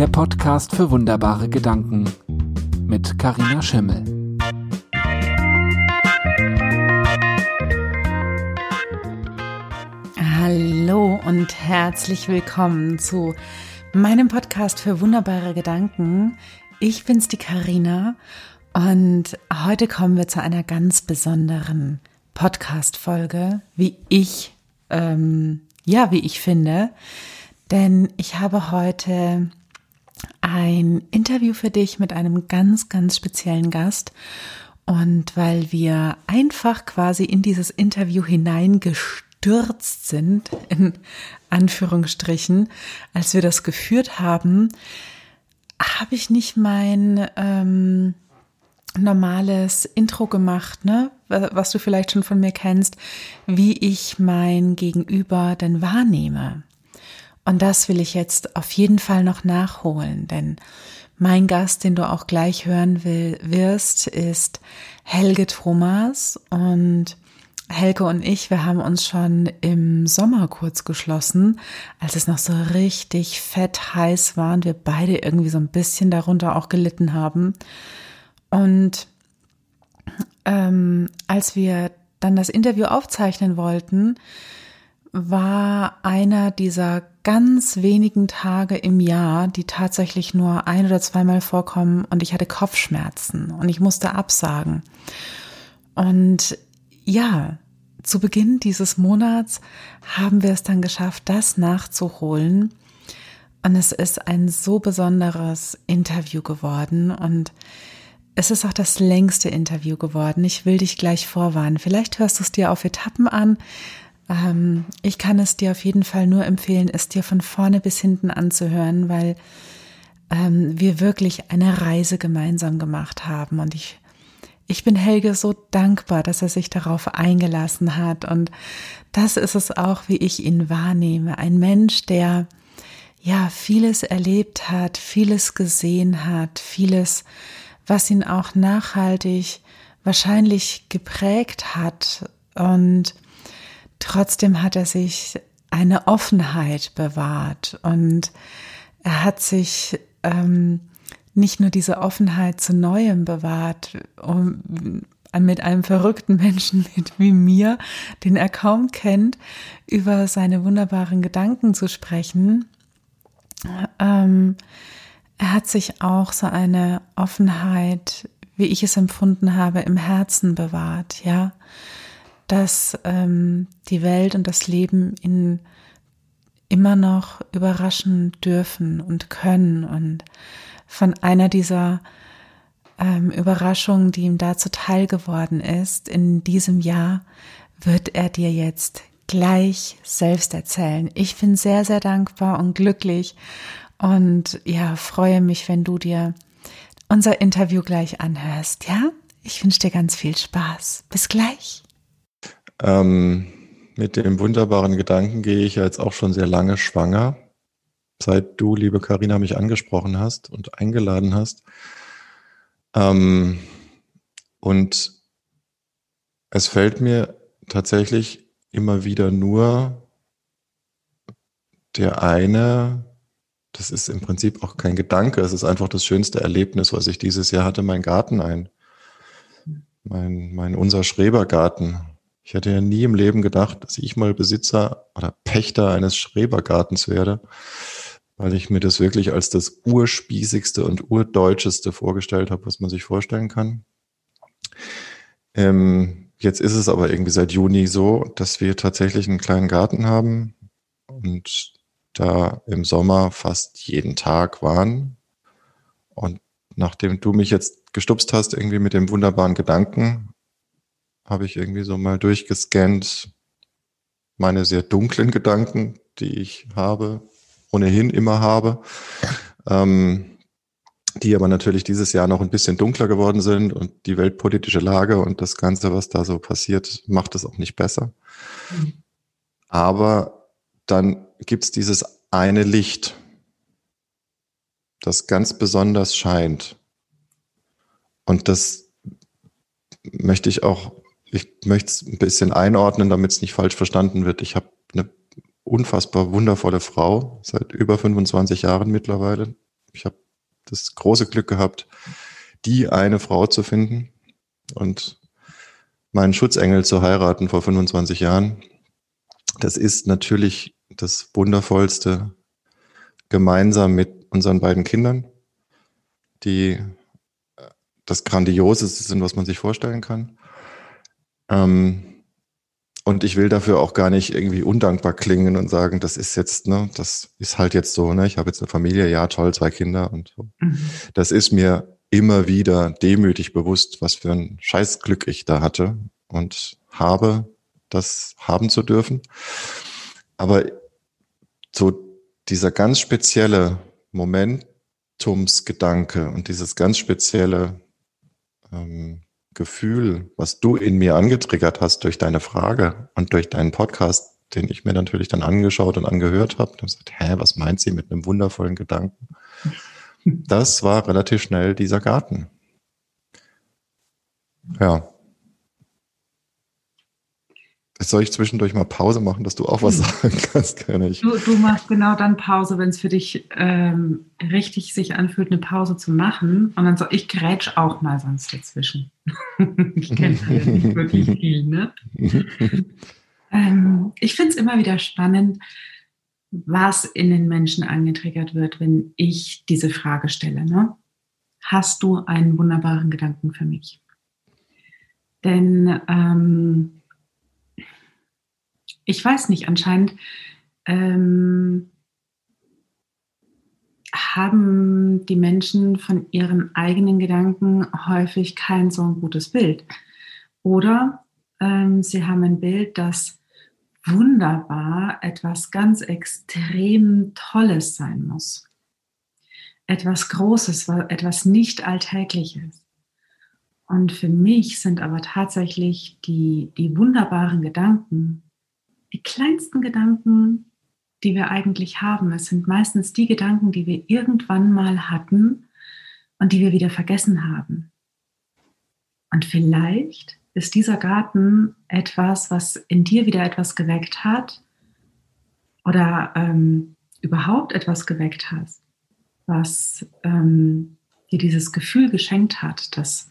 der Podcast für wunderbare Gedanken mit Karina Schimmel. Hallo und herzlich willkommen zu meinem Podcast für wunderbare Gedanken. Ich bin's die Karina und heute kommen wir zu einer ganz besonderen Podcast Folge, wie ich ähm, ja, wie ich finde. Denn ich habe heute ein Interview für dich mit einem ganz, ganz speziellen Gast. Und weil wir einfach quasi in dieses Interview hineingestürzt sind, in Anführungsstrichen, als wir das geführt haben, habe ich nicht mein ähm, normales Intro gemacht, ne? Was du vielleicht schon von mir kennst, wie ich mein Gegenüber denn wahrnehme. Und das will ich jetzt auf jeden Fall noch nachholen, denn mein Gast, den du auch gleich hören will, wirst, ist Helge Thomas und Helge und ich, wir haben uns schon im Sommer kurz geschlossen, als es noch so richtig fett heiß war und wir beide irgendwie so ein bisschen darunter auch gelitten haben. Und ähm, als wir dann das Interview aufzeichnen wollten, war einer dieser ganz wenigen Tage im Jahr, die tatsächlich nur ein oder zweimal vorkommen und ich hatte Kopfschmerzen und ich musste absagen. Und ja, zu Beginn dieses Monats haben wir es dann geschafft, das nachzuholen. Und es ist ein so besonderes Interview geworden und es ist auch das längste Interview geworden. Ich will dich gleich vorwarnen. Vielleicht hörst du es dir auf Etappen an. Ähm, ich kann es dir auf jeden Fall nur empfehlen, es dir von vorne bis hinten anzuhören, weil ähm, wir wirklich eine Reise gemeinsam gemacht haben. Und ich, ich bin Helge so dankbar, dass er sich darauf eingelassen hat. Und das ist es auch, wie ich ihn wahrnehme. Ein Mensch, der ja vieles erlebt hat, vieles gesehen hat, vieles was ihn auch nachhaltig wahrscheinlich geprägt hat. Und trotzdem hat er sich eine Offenheit bewahrt und er hat sich ähm, nicht nur diese Offenheit zu Neuem bewahrt, um mit einem verrückten Menschen wie mir, den er kaum kennt, über seine wunderbaren Gedanken zu sprechen, ähm, er hat sich auch so eine Offenheit, wie ich es empfunden habe, im Herzen bewahrt, ja, dass ähm, die Welt und das Leben ihn immer noch überraschen dürfen und können und von einer dieser ähm, Überraschungen, die ihm da zuteil geworden ist, in diesem Jahr, wird er dir jetzt gleich selbst erzählen. Ich bin sehr, sehr dankbar und glücklich und ja, freue mich, wenn du dir unser Interview gleich anhörst. Ja, ich wünsche dir ganz viel Spaß. Bis gleich. Ähm, mit dem wunderbaren Gedanken gehe ich jetzt auch schon sehr lange schwanger, seit du, liebe Karina, mich angesprochen hast und eingeladen hast. Ähm, und es fällt mir tatsächlich immer wieder nur der eine das ist im Prinzip auch kein Gedanke. Es ist einfach das schönste Erlebnis, was ich dieses Jahr hatte, mein Garten ein. Mein, mein unser Schrebergarten. Ich hätte ja nie im Leben gedacht, dass ich mal Besitzer oder Pächter eines Schrebergartens werde, weil ich mir das wirklich als das urspießigste und urdeutscheste vorgestellt habe, was man sich vorstellen kann. Ähm, jetzt ist es aber irgendwie seit Juni so, dass wir tatsächlich einen kleinen Garten haben und da im Sommer fast jeden Tag waren. Und nachdem du mich jetzt gestupst hast, irgendwie mit dem wunderbaren Gedanken, habe ich irgendwie so mal durchgescannt meine sehr dunklen Gedanken, die ich habe, ohnehin immer habe, ähm, die aber natürlich dieses Jahr noch ein bisschen dunkler geworden sind und die weltpolitische Lage und das Ganze, was da so passiert, macht es auch nicht besser. Aber dann gibt es dieses eine Licht, das ganz besonders scheint. Und das möchte ich auch, ich möchte es ein bisschen einordnen, damit es nicht falsch verstanden wird. Ich habe eine unfassbar wundervolle Frau, seit über 25 Jahren mittlerweile, Ich habe das große Glück gehabt, die eine Frau zu finden und meinen Schutzengel zu heiraten vor 25 Jahren. Das ist natürlich das Wundervollste, gemeinsam mit unseren beiden Kindern, die das Grandioseste sind, was man sich vorstellen kann. Ähm, und ich will dafür auch gar nicht irgendwie undankbar klingen und sagen, das ist jetzt, ne, das ist halt jetzt so, ne, ich habe jetzt eine Familie, ja, toll, zwei Kinder und so. Mhm. Das ist mir immer wieder demütig bewusst, was für ein Scheißglück ich da hatte und habe, das haben zu dürfen. Aber so dieser ganz spezielle Momentumsgedanke und dieses ganz spezielle ähm, Gefühl, was du in mir angetriggert hast durch deine Frage und durch deinen Podcast, den ich mir natürlich dann angeschaut und angehört habe, und gesagt, hä, was meint sie mit einem wundervollen Gedanken? Das war relativ schnell dieser Garten. Ja. Jetzt soll ich zwischendurch mal Pause machen, dass du auch was hm. sagen kannst, kann ich. Du, du machst genau dann Pause, wenn es für dich ähm, richtig sich anfühlt, eine Pause zu machen. Und dann so, ich grätsch auch mal sonst dazwischen. ich kenne ja nicht wirklich viel, ne? ähm, ich finde es immer wieder spannend, was in den Menschen angetriggert wird, wenn ich diese Frage stelle. Ne? Hast du einen wunderbaren Gedanken für mich? Denn ähm, ich weiß nicht, anscheinend ähm, haben die Menschen von ihren eigenen Gedanken häufig kein so ein gutes Bild. Oder ähm, sie haben ein Bild, das wunderbar etwas ganz extrem Tolles sein muss. Etwas Großes, etwas nicht Alltägliches. Und für mich sind aber tatsächlich die, die wunderbaren Gedanken die kleinsten Gedanken, die wir eigentlich haben. Es sind meistens die Gedanken, die wir irgendwann mal hatten und die wir wieder vergessen haben. Und vielleicht ist dieser Garten etwas, was in dir wieder etwas geweckt hat oder ähm, überhaupt etwas geweckt hat, was ähm, dir dieses Gefühl geschenkt hat, dass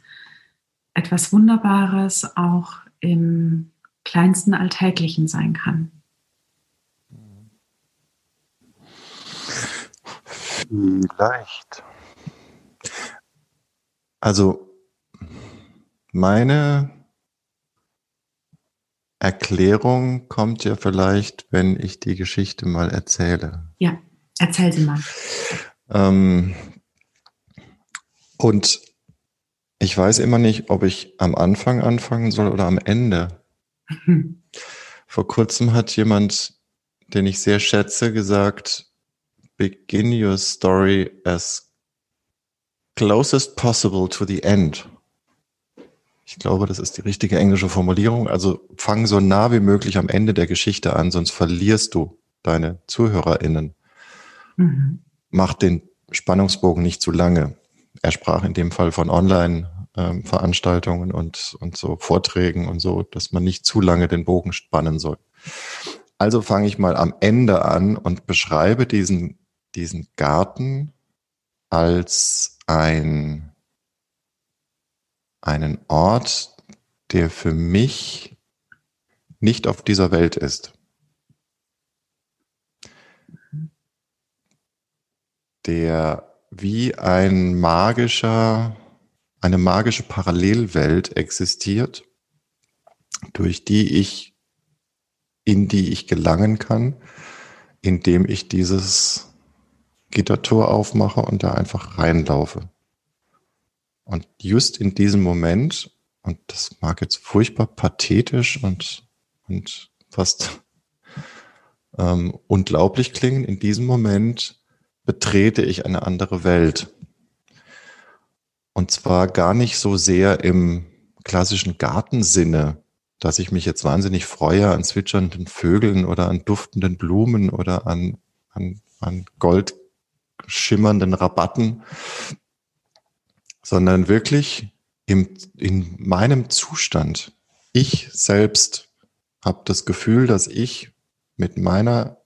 etwas Wunderbares auch im kleinsten Alltäglichen sein kann. Vielleicht. Also meine Erklärung kommt ja vielleicht, wenn ich die Geschichte mal erzähle. Ja, erzähl sie mal. Ähm, und ich weiß immer nicht, ob ich am Anfang anfangen soll oder am Ende. Vor kurzem hat jemand, den ich sehr schätze, gesagt, begin your story as closest possible to the end. Ich glaube, das ist die richtige englische Formulierung. Also fang so nah wie möglich am Ende der Geschichte an, sonst verlierst du deine ZuhörerInnen. Mhm. Mach den Spannungsbogen nicht zu lange. Er sprach in dem Fall von online ähm, Veranstaltungen und, und so Vorträgen und so, dass man nicht zu lange den Bogen spannen soll. Also fange ich mal am Ende an und beschreibe diesen, diesen Garten als ein, einen Ort, der für mich nicht auf dieser Welt ist. Der wie ein magischer eine magische Parallelwelt existiert, durch die ich, in die ich gelangen kann, indem ich dieses Gittertor aufmache und da einfach reinlaufe. Und just in diesem Moment, und das mag jetzt furchtbar pathetisch und, und fast ähm, unglaublich klingen, in diesem Moment betrete ich eine andere Welt. Und zwar gar nicht so sehr im klassischen Gartensinne, dass ich mich jetzt wahnsinnig freue an zwitschernden Vögeln oder an duftenden Blumen oder an, an, an goldschimmernden Rabatten, sondern wirklich im, in meinem Zustand. Ich selbst habe das Gefühl, dass ich mit meiner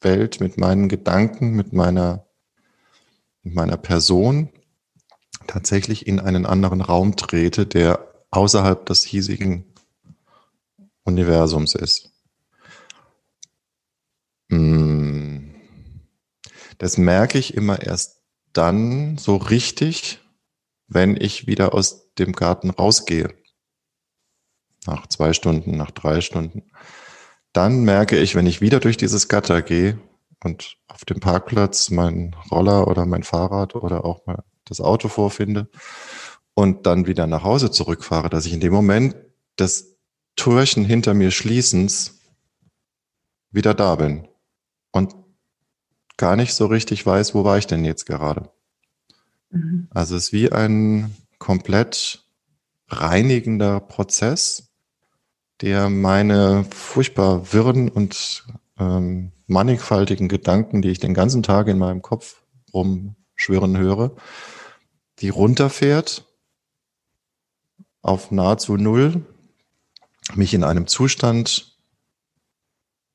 Welt, mit meinen Gedanken, mit meiner meiner Person tatsächlich in einen anderen Raum trete, der außerhalb des hiesigen Universums ist. Hm. Das merke ich immer erst dann so richtig, wenn ich wieder aus dem Garten rausgehe. Nach zwei Stunden, nach drei Stunden. Dann merke ich, wenn ich wieder durch dieses Gatter gehe und auf dem Parkplatz meinen Roller oder mein Fahrrad oder auch mal das Auto vorfinde und dann wieder nach Hause zurückfahre, dass ich in dem Moment des Türchen hinter mir schließens wieder da bin und gar nicht so richtig weiß, wo war ich denn jetzt gerade. Mhm. Also es ist wie ein komplett reinigender Prozess, der meine furchtbar wirren und ähm, mannigfaltigen Gedanken, die ich den ganzen Tag in meinem Kopf rumschwirren höre, die runterfährt auf nahezu null, mich in einem Zustand,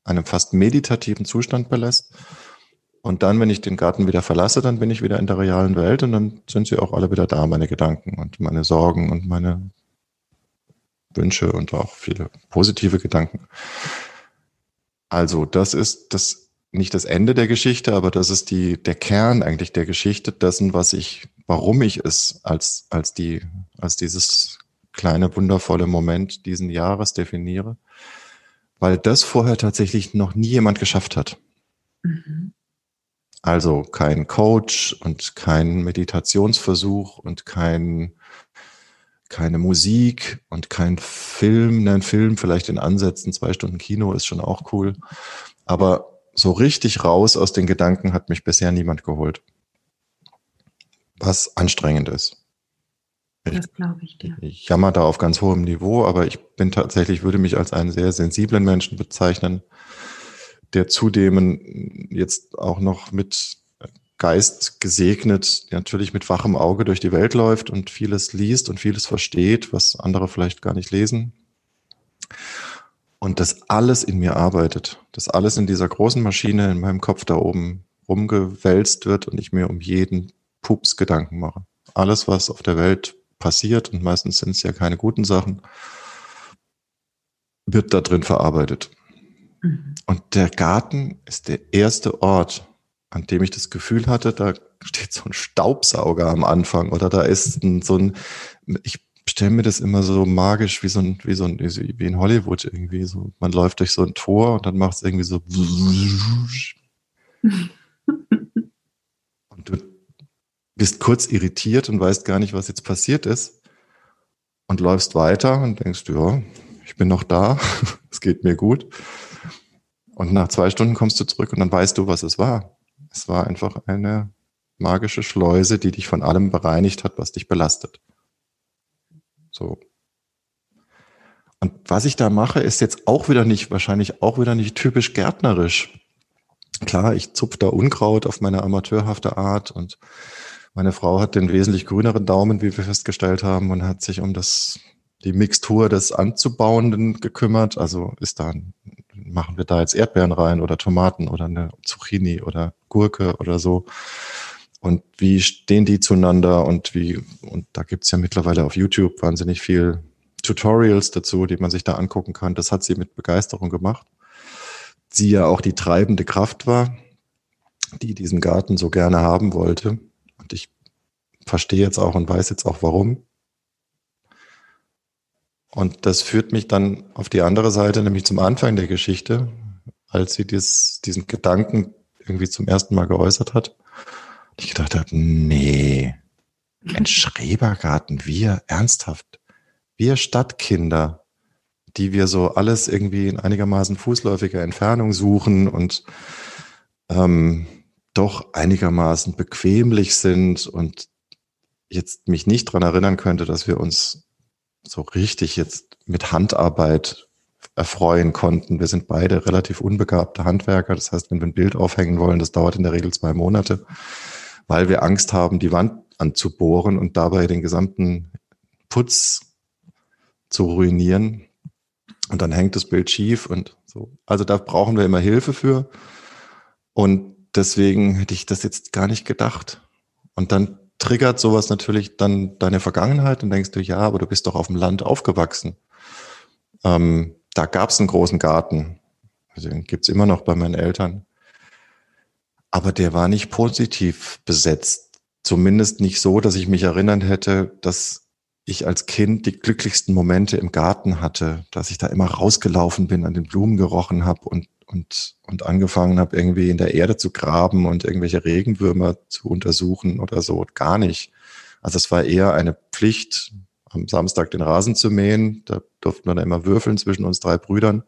einem fast meditativen Zustand belässt. Und dann, wenn ich den Garten wieder verlasse, dann bin ich wieder in der realen Welt und dann sind sie auch alle wieder da, meine Gedanken und meine Sorgen und meine Wünsche und auch viele positive Gedanken. Also, das ist das nicht das Ende der Geschichte, aber das ist die, der Kern eigentlich der Geschichte dessen, was ich, warum ich es als, als die, als dieses kleine wundervolle Moment diesen Jahres definiere, weil das vorher tatsächlich noch nie jemand geschafft hat. Mhm. Also kein Coach und kein Meditationsversuch und kein keine Musik und kein Film. Ein Film vielleicht in Ansätzen, zwei Stunden Kino ist schon auch cool. Aber so richtig raus aus den Gedanken hat mich bisher niemand geholt. Was anstrengend ist. Das glaube ich dir. Ich jammer da auf ganz hohem Niveau, aber ich bin tatsächlich, würde mich als einen sehr sensiblen Menschen bezeichnen, der zudem jetzt auch noch mit Geist gesegnet, natürlich mit wachem Auge durch die Welt läuft und vieles liest und vieles versteht, was andere vielleicht gar nicht lesen. Und das alles in mir arbeitet, das alles in dieser großen Maschine in meinem Kopf da oben rumgewälzt wird und ich mir um jeden Pups Gedanken mache. Alles, was auf der Welt passiert, und meistens sind es ja keine guten Sachen, wird da drin verarbeitet. Mhm. Und der Garten ist der erste Ort, an dem ich das Gefühl hatte, da steht so ein Staubsauger am Anfang oder da ist ein, so ein, ich stelle mir das immer so magisch wie so ein, wie so ein, wie in Hollywood irgendwie so. Man läuft durch so ein Tor und dann macht es irgendwie so und du bist kurz irritiert und weißt gar nicht, was jetzt passiert ist und läufst weiter und denkst, ja, ich bin noch da, es geht mir gut. Und nach zwei Stunden kommst du zurück und dann weißt du, was es war. Es war einfach eine magische Schleuse, die dich von allem bereinigt hat, was dich belastet. So. Und was ich da mache, ist jetzt auch wieder nicht, wahrscheinlich auch wieder nicht typisch gärtnerisch. Klar, ich zupfe da Unkraut auf meine amateurhafte Art und meine Frau hat den wesentlich grüneren Daumen, wie wir festgestellt haben, und hat sich um das, die Mixtur des Anzubauenden gekümmert. Also ist da machen wir da jetzt Erdbeeren rein oder Tomaten oder eine Zucchini oder Gurke oder so. Und wie stehen die zueinander und wie, und da gibt's ja mittlerweile auf YouTube wahnsinnig viel Tutorials dazu, die man sich da angucken kann. Das hat sie mit Begeisterung gemacht. Sie ja auch die treibende Kraft war, die diesen Garten so gerne haben wollte. Und ich verstehe jetzt auch und weiß jetzt auch warum. Und das führt mich dann auf die andere Seite, nämlich zum Anfang der Geschichte, als sie dies, diesen Gedanken irgendwie zum ersten Mal geäußert hat. Ich gedacht habe, nee, ein Schrebergarten, wir ernsthaft, wir Stadtkinder, die wir so alles irgendwie in einigermaßen fußläufiger Entfernung suchen und ähm, doch einigermaßen bequemlich sind und jetzt mich nicht dran erinnern könnte, dass wir uns so richtig jetzt mit Handarbeit erfreuen konnten. Wir sind beide relativ unbegabte Handwerker. Das heißt, wenn wir ein Bild aufhängen wollen, das dauert in der Regel zwei Monate, weil wir Angst haben, die Wand anzubohren und dabei den gesamten Putz zu ruinieren. Und dann hängt das Bild schief und so. Also da brauchen wir immer Hilfe für. Und deswegen hätte ich das jetzt gar nicht gedacht. Und dann triggert sowas natürlich dann deine Vergangenheit und denkst du, ja, aber du bist doch auf dem Land aufgewachsen. Ähm, da gab es einen großen Garten. Also den gibt's immer noch bei meinen Eltern. Aber der war nicht positiv besetzt. Zumindest nicht so, dass ich mich erinnern hätte, dass ich als Kind die glücklichsten Momente im Garten hatte, dass ich da immer rausgelaufen bin, an den Blumen gerochen habe und, und, und angefangen habe, irgendwie in der Erde zu graben und irgendwelche Regenwürmer zu untersuchen oder so. Gar nicht. Also es war eher eine Pflicht, am Samstag den Rasen zu mähen. Da durften wir dann immer würfeln zwischen uns drei Brüdern.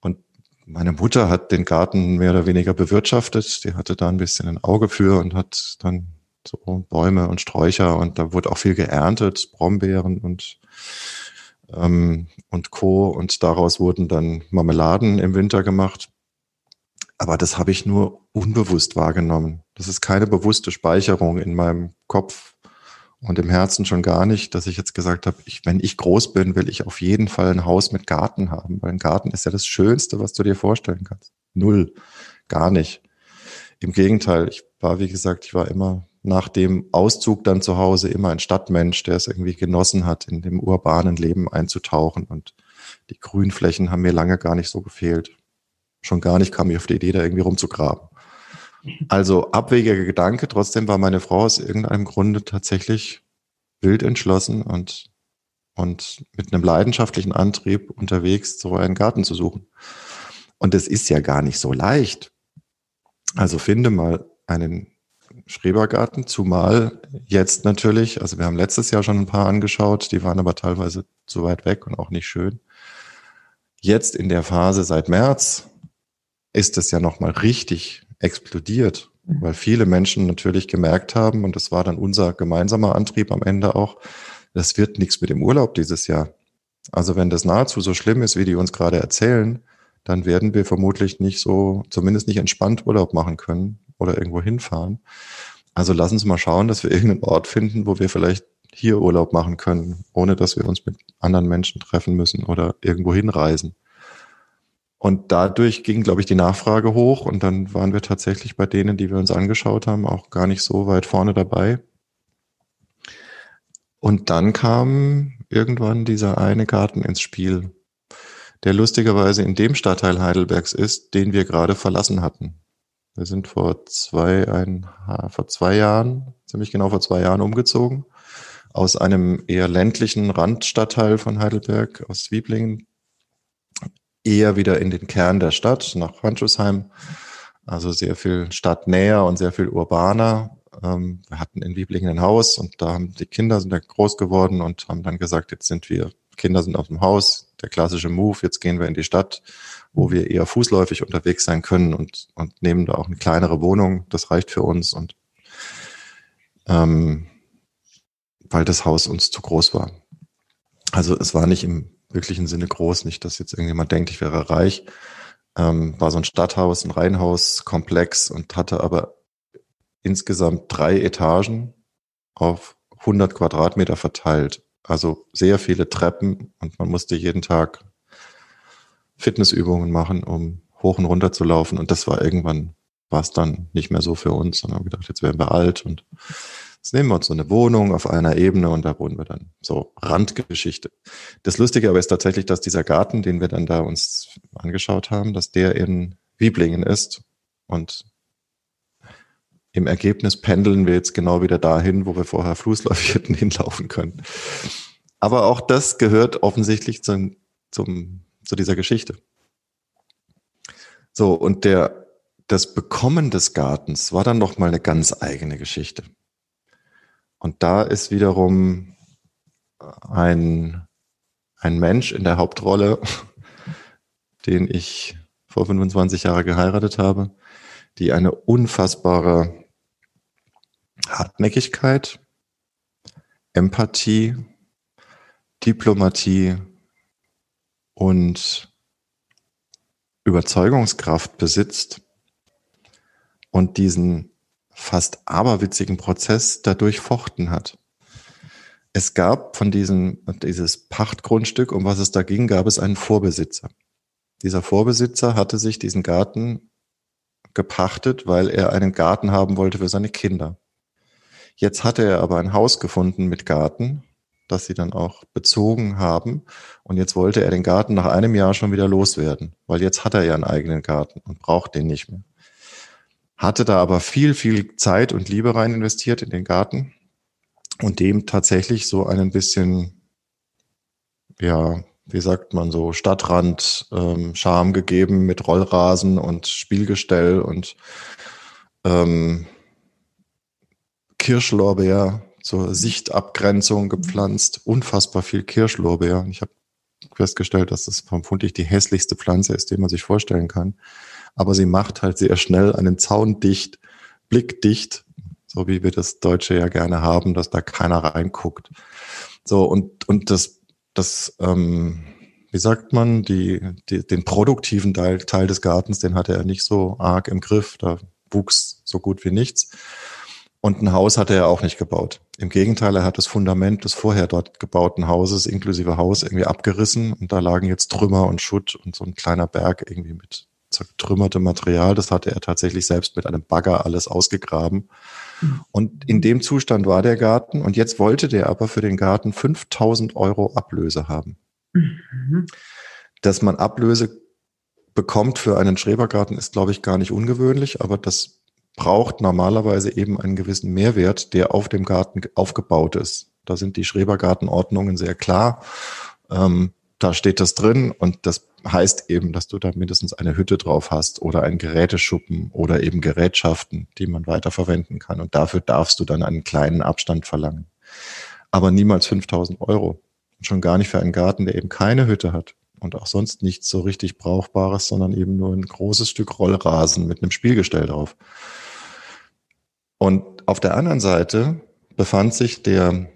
Und meine Mutter hat den Garten mehr oder weniger bewirtschaftet. Die hatte da ein bisschen ein Auge für und hat dann so Bäume und Sträucher und da wurde auch viel geerntet, Brombeeren und ähm, und Co. Und daraus wurden dann Marmeladen im Winter gemacht. Aber das habe ich nur unbewusst wahrgenommen. Das ist keine bewusste Speicherung in meinem Kopf und im Herzen schon gar nicht, dass ich jetzt gesagt habe, ich, wenn ich groß bin, will ich auf jeden Fall ein Haus mit Garten haben, weil ein Garten ist ja das Schönste, was du dir vorstellen kannst. Null, gar nicht. Im Gegenteil, ich war, wie gesagt, ich war immer nach dem Auszug dann zu Hause immer ein Stadtmensch, der es irgendwie genossen hat, in dem urbanen Leben einzutauchen. Und die Grünflächen haben mir lange gar nicht so gefehlt. Schon gar nicht kam ich auf die Idee, da irgendwie rumzugraben. Also abwegiger Gedanke, trotzdem war meine Frau aus irgendeinem Grunde tatsächlich wild entschlossen und, und mit einem leidenschaftlichen Antrieb unterwegs, so einen Garten zu suchen. Und es ist ja gar nicht so leicht. Also finde mal einen Schrebergarten, zumal jetzt natürlich, also wir haben letztes Jahr schon ein paar angeschaut, die waren aber teilweise zu weit weg und auch nicht schön. Jetzt in der Phase seit März ist es ja nochmal richtig explodiert, mhm. weil viele Menschen natürlich gemerkt haben, und das war dann unser gemeinsamer Antrieb am Ende auch, das wird nichts mit dem Urlaub dieses Jahr. Also wenn das nahezu so schlimm ist, wie die uns gerade erzählen, dann werden wir vermutlich nicht so, zumindest nicht entspannt Urlaub machen können oder irgendwo hinfahren. Also lass uns mal schauen, dass wir irgendeinen Ort finden, wo wir vielleicht hier Urlaub machen können, ohne dass wir uns mit anderen Menschen treffen müssen oder irgendwo hinreisen. Und dadurch ging, glaube ich, die Nachfrage hoch und dann waren wir tatsächlich bei denen, die wir uns angeschaut haben, auch gar nicht so weit vorne dabei. Und dann kam irgendwann dieser eine Garten ins Spiel, der lustigerweise in dem Stadtteil Heidelbergs ist, den wir gerade verlassen hatten. Wir sind vor zwei, ein, vor zwei Jahren, ziemlich genau vor zwei Jahren umgezogen. Aus einem eher ländlichen Randstadtteil von Heidelberg, aus Zwieblingen, eher wieder in den Kern der Stadt, nach Handschussheim. Also sehr viel stadtnäher und sehr viel urbaner. Ähm, wir hatten in Wieblingen ein Haus und da haben die Kinder sind da groß geworden und haben dann gesagt, jetzt sind wir, Kinder sind aus dem Haus, der klassische Move, jetzt gehen wir in die Stadt wo wir eher fußläufig unterwegs sein können und, und nehmen da auch eine kleinere Wohnung. Das reicht für uns und ähm, weil das Haus uns zu groß war. Also es war nicht im wirklichen Sinne groß, nicht, dass jetzt irgendjemand denkt, ich wäre reich. Ähm, war so ein Stadthaus, ein Reihenhauskomplex und hatte aber insgesamt drei Etagen auf 100 Quadratmeter verteilt. Also sehr viele Treppen und man musste jeden Tag Fitnessübungen machen, um hoch und runter zu laufen. Und das war irgendwann, war es dann nicht mehr so für uns, sondern haben gedacht, jetzt werden wir alt und jetzt nehmen wir uns so eine Wohnung auf einer Ebene und da wohnen wir dann. So Randgeschichte. Das Lustige aber ist tatsächlich, dass dieser Garten, den wir dann da uns angeschaut haben, dass der in Wieblingen ist und im Ergebnis pendeln wir jetzt genau wieder dahin, wo wir vorher fußläufig hätten hinlaufen können. Aber auch das gehört offensichtlich zum, zum zu dieser Geschichte. So, und der, das Bekommen des Gartens war dann noch mal eine ganz eigene Geschichte. Und da ist wiederum ein, ein Mensch in der Hauptrolle, den ich vor 25 Jahren geheiratet habe, die eine unfassbare Hartnäckigkeit, Empathie, Diplomatie und Überzeugungskraft besitzt und diesen fast aberwitzigen Prozess dadurch fochten hat. Es gab von diesem, dieses Pachtgrundstück, um was es da ging, gab es einen Vorbesitzer. Dieser Vorbesitzer hatte sich diesen Garten gepachtet, weil er einen Garten haben wollte für seine Kinder. Jetzt hatte er aber ein Haus gefunden mit Garten, das sie dann auch bezogen haben. Und jetzt wollte er den Garten nach einem Jahr schon wieder loswerden, weil jetzt hat er ja einen eigenen Garten und braucht den nicht mehr. Hatte da aber viel, viel Zeit und Liebe rein investiert in den Garten und dem tatsächlich so ein bisschen, ja, wie sagt man so, Stadtrand, ähm, Charme gegeben mit Rollrasen und Spielgestell und ähm, Kirschlorbeer zur Sichtabgrenzung gepflanzt. Unfassbar viel Kirschlorbeer. Ich habe festgestellt, dass das vermutlich die hässlichste Pflanze ist, die man sich vorstellen kann. Aber sie macht halt sehr schnell einen Zaun dicht, blickdicht, so wie wir das Deutsche ja gerne haben, dass da keiner reinguckt. So, und, und das, das, ähm, wie sagt man, die, die, den produktiven Teil, Teil des Gartens, den hatte er nicht so arg im Griff. Da wuchs so gut wie nichts. Und ein Haus hat er auch nicht gebaut. Im Gegenteil, er hat das Fundament des vorher dort gebauten Hauses inklusive Haus irgendwie abgerissen und da lagen jetzt Trümmer und Schutt und so ein kleiner Berg irgendwie mit zertrümmertem Material. Das hatte er tatsächlich selbst mit einem Bagger alles ausgegraben. Und in dem Zustand war der Garten und jetzt wollte der aber für den Garten 5000 Euro Ablöse haben. Mhm. Dass man Ablöse bekommt für einen Schrebergarten ist, glaube ich, gar nicht ungewöhnlich, aber das braucht normalerweise eben einen gewissen Mehrwert, der auf dem Garten aufgebaut ist. Da sind die Schrebergartenordnungen sehr klar. Ähm, da steht das drin und das heißt eben, dass du da mindestens eine Hütte drauf hast oder einen Geräteschuppen oder eben Gerätschaften, die man weiter verwenden kann. Und dafür darfst du dann einen kleinen Abstand verlangen. Aber niemals 5000 Euro. Schon gar nicht für einen Garten, der eben keine Hütte hat und auch sonst nichts so richtig Brauchbares, sondern eben nur ein großes Stück Rollrasen mit einem Spielgestell drauf. Und auf der anderen Seite befand sich der,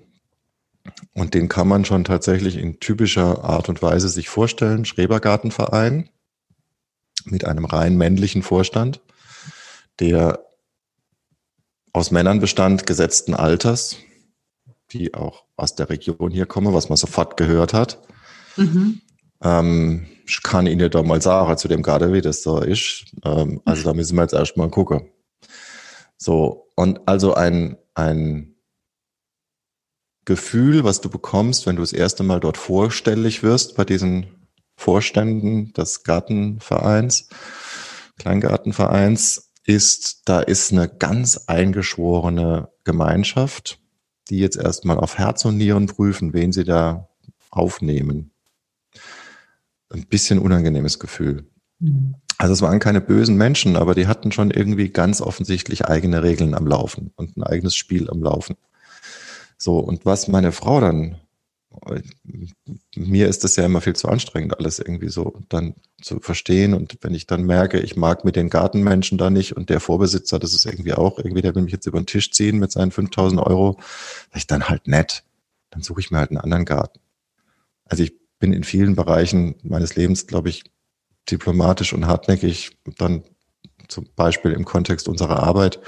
und den kann man schon tatsächlich in typischer Art und Weise sich vorstellen, Schrebergartenverein mit einem rein männlichen Vorstand, der aus Männern bestand, gesetzten Alters, die auch aus der Region hier kommen, was man sofort gehört hat. Mhm. Ähm, ich kann Ihnen da mal sagen, zu dem gerade wie das so ist. Ähm, also da müssen wir jetzt erstmal gucken. So, und also ein, ein Gefühl, was du bekommst, wenn du das erste Mal dort vorstellig wirst bei diesen Vorständen des Gartenvereins, Kleingartenvereins, ist, da ist eine ganz eingeschworene Gemeinschaft, die jetzt erstmal auf Herz und Nieren prüfen, wen sie da aufnehmen. Ein bisschen unangenehmes Gefühl. Mhm. Also es waren keine bösen Menschen, aber die hatten schon irgendwie ganz offensichtlich eigene Regeln am Laufen und ein eigenes Spiel am Laufen. So, und was meine Frau dann, mir ist das ja immer viel zu anstrengend, alles irgendwie so dann zu verstehen. Und wenn ich dann merke, ich mag mit den Gartenmenschen da nicht und der Vorbesitzer, das ist irgendwie auch, irgendwie, der will mich jetzt über den Tisch ziehen mit seinen 5000 Euro, ich dann halt nett. Dann suche ich mir halt einen anderen Garten. Also ich bin in vielen Bereichen meines Lebens, glaube ich, diplomatisch und hartnäckig, dann zum Beispiel im Kontext unserer Arbeit,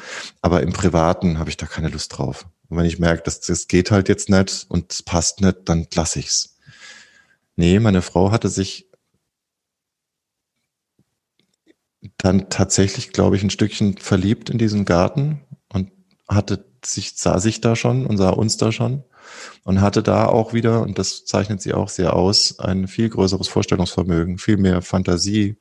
aber im Privaten habe ich da keine Lust drauf. Und wenn ich merke, dass das geht halt jetzt nicht und es passt nicht, dann lasse ich's. Nee, meine Frau hatte sich dann tatsächlich, glaube ich, ein Stückchen verliebt in diesen Garten und hatte sich, sah sich da schon und sah uns da schon und hatte da auch wieder, und das zeichnet sie auch sehr aus, ein viel größeres Vorstellungsvermögen, viel mehr Fantasie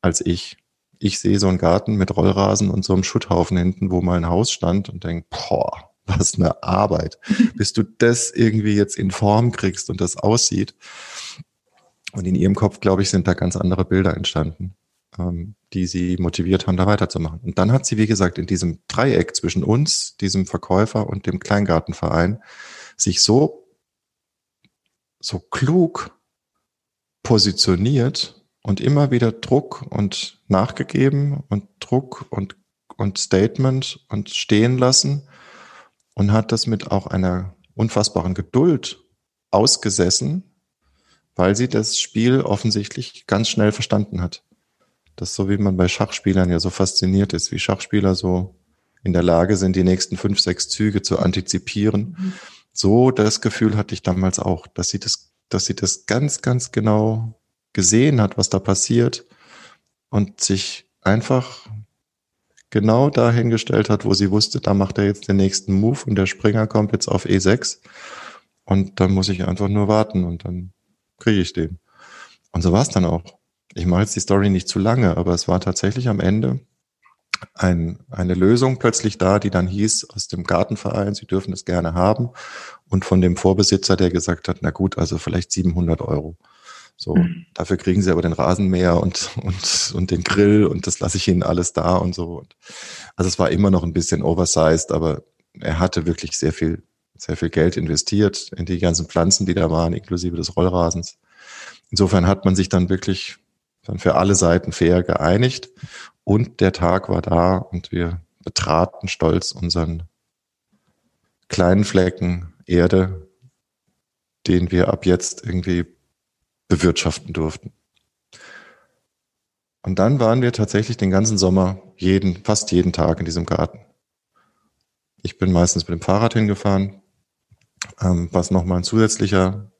als ich. Ich sehe so einen Garten mit Rollrasen und so einem Schutthaufen hinten, wo mal ein Haus stand und denke, boah, was eine Arbeit, bis du das irgendwie jetzt in Form kriegst und das aussieht. Und in ihrem Kopf, glaube ich, sind da ganz andere Bilder entstanden, ähm, die sie motiviert haben, da weiterzumachen. Und dann hat sie, wie gesagt, in diesem Dreieck zwischen uns, diesem Verkäufer und dem Kleingartenverein sich so, so klug positioniert und immer wieder Druck und nachgegeben und Druck und, und Statement und stehen lassen und hat das mit auch einer unfassbaren Geduld ausgesessen, weil sie das Spiel offensichtlich ganz schnell verstanden hat. Das ist so, wie man bei Schachspielern ja so fasziniert ist, wie Schachspieler so in der Lage sind, die nächsten fünf, sechs Züge zu antizipieren. Mhm so das Gefühl hatte ich damals auch, dass sie das, dass sie das ganz, ganz genau gesehen hat, was da passiert und sich einfach genau dahingestellt hat, wo sie wusste, da macht er jetzt den nächsten Move und der Springer kommt jetzt auf E6 und dann muss ich einfach nur warten und dann kriege ich den. Und so war es dann auch. Ich mache jetzt die Story nicht zu lange, aber es war tatsächlich am Ende ein, eine Lösung plötzlich da, die dann hieß aus dem Gartenverein, sie dürfen es gerne haben und von dem Vorbesitzer, der gesagt hat, na gut, also vielleicht 700 Euro. So, mhm. dafür kriegen sie aber den Rasenmäher und, und, und den Grill und das lasse ich ihnen alles da und so. Also es war immer noch ein bisschen oversized, aber er hatte wirklich sehr viel, sehr viel Geld investiert in die ganzen Pflanzen, die da waren, inklusive des Rollrasens. Insofern hat man sich dann wirklich dann für alle Seiten fair geeinigt und der Tag war da und wir betraten stolz unseren kleinen Flecken Erde, den wir ab jetzt irgendwie bewirtschaften durften. Und dann waren wir tatsächlich den ganzen Sommer jeden, fast jeden Tag in diesem Garten. Ich bin meistens mit dem Fahrrad hingefahren, ähm, was nochmal ein zusätzlicher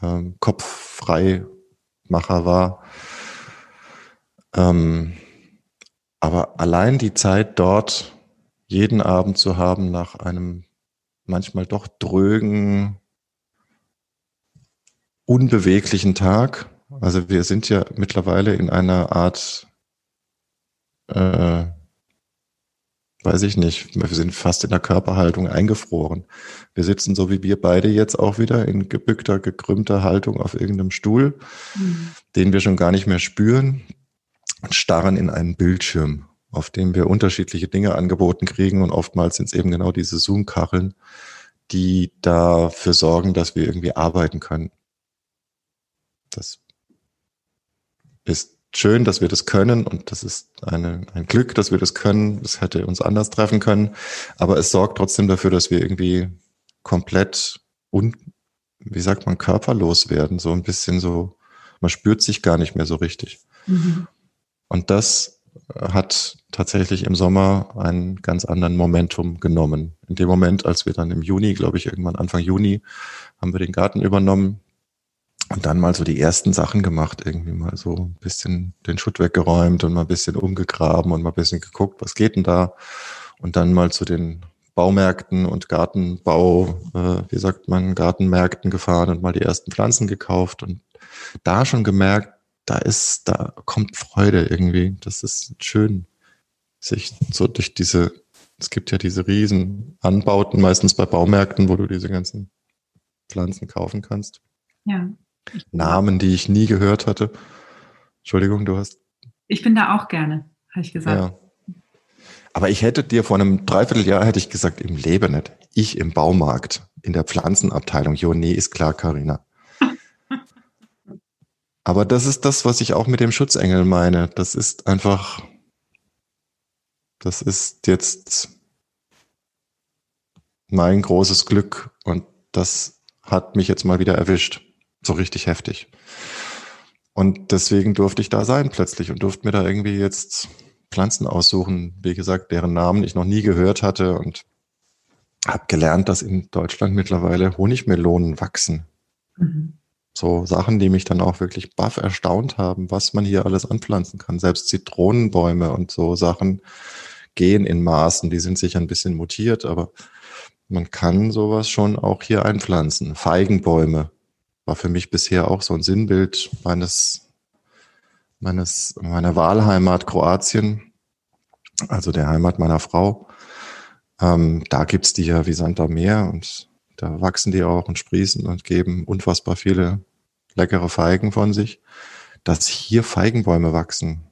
ähm, Kopffreimacher war. Ähm, aber allein die Zeit dort jeden Abend zu haben nach einem manchmal doch drögen, unbeweglichen Tag. Also wir sind ja mittlerweile in einer Art, äh, weiß ich nicht, wir sind fast in der Körperhaltung eingefroren. Wir sitzen so wie wir beide jetzt auch wieder in gebückter, gekrümmter Haltung auf irgendeinem Stuhl, mhm. den wir schon gar nicht mehr spüren, starren in einen Bildschirm, auf dem wir unterschiedliche Dinge angeboten kriegen und oftmals sind es eben genau diese Zoom-Kacheln, die dafür sorgen, dass wir irgendwie arbeiten können. Das ist schön, dass wir das können und das ist eine, ein Glück, dass wir das können. Das hätte uns anders treffen können, aber es sorgt trotzdem dafür, dass wir irgendwie komplett und wie sagt man körperlos werden, so ein bisschen so, man spürt sich gar nicht mehr so richtig. Mhm. Und das hat tatsächlich im Sommer einen ganz anderen Momentum genommen. In dem Moment, als wir dann im Juni, glaube ich, irgendwann Anfang Juni, haben wir den Garten übernommen und dann mal so die ersten Sachen gemacht, irgendwie mal so ein bisschen den Schutt weggeräumt und mal ein bisschen umgegraben und mal ein bisschen geguckt, was geht denn da? Und dann mal zu den Baumärkten und Gartenbau, äh, wie sagt man, Gartenmärkten gefahren und mal die ersten Pflanzen gekauft und da schon gemerkt, da ist, da kommt Freude irgendwie. Das ist schön, sich so durch diese, es gibt ja diese riesen Anbauten, meistens bei Baumärkten, wo du diese ganzen Pflanzen kaufen kannst. Ja. Namen, die ich nie gehört hatte. Entschuldigung, du hast. Ich bin da auch gerne, habe ich gesagt. Ja. Aber ich hätte dir vor einem Dreivierteljahr hätte ich gesagt, im Leben nicht. Ich im Baumarkt, in der Pflanzenabteilung. Jo, nee, ist klar, Karina. Aber das ist das, was ich auch mit dem Schutzengel meine. Das ist einfach, das ist jetzt mein großes Glück und das hat mich jetzt mal wieder erwischt. So richtig heftig. Und deswegen durfte ich da sein plötzlich und durfte mir da irgendwie jetzt Pflanzen aussuchen, wie gesagt, deren Namen ich noch nie gehört hatte und habe gelernt, dass in Deutschland mittlerweile Honigmelonen wachsen. Mhm so Sachen, die mich dann auch wirklich baff erstaunt haben, was man hier alles anpflanzen kann. Selbst Zitronenbäume und so Sachen gehen in Maßen. Die sind sicher ein bisschen mutiert, aber man kann sowas schon auch hier einpflanzen. Feigenbäume war für mich bisher auch so ein Sinnbild meines, meines, meiner Wahlheimat Kroatien, also der Heimat meiner Frau. Ähm, da gibt's die ja wie Sand am Meer und da wachsen die auch und sprießen und geben unfassbar viele leckere Feigen von sich. Dass hier Feigenbäume wachsen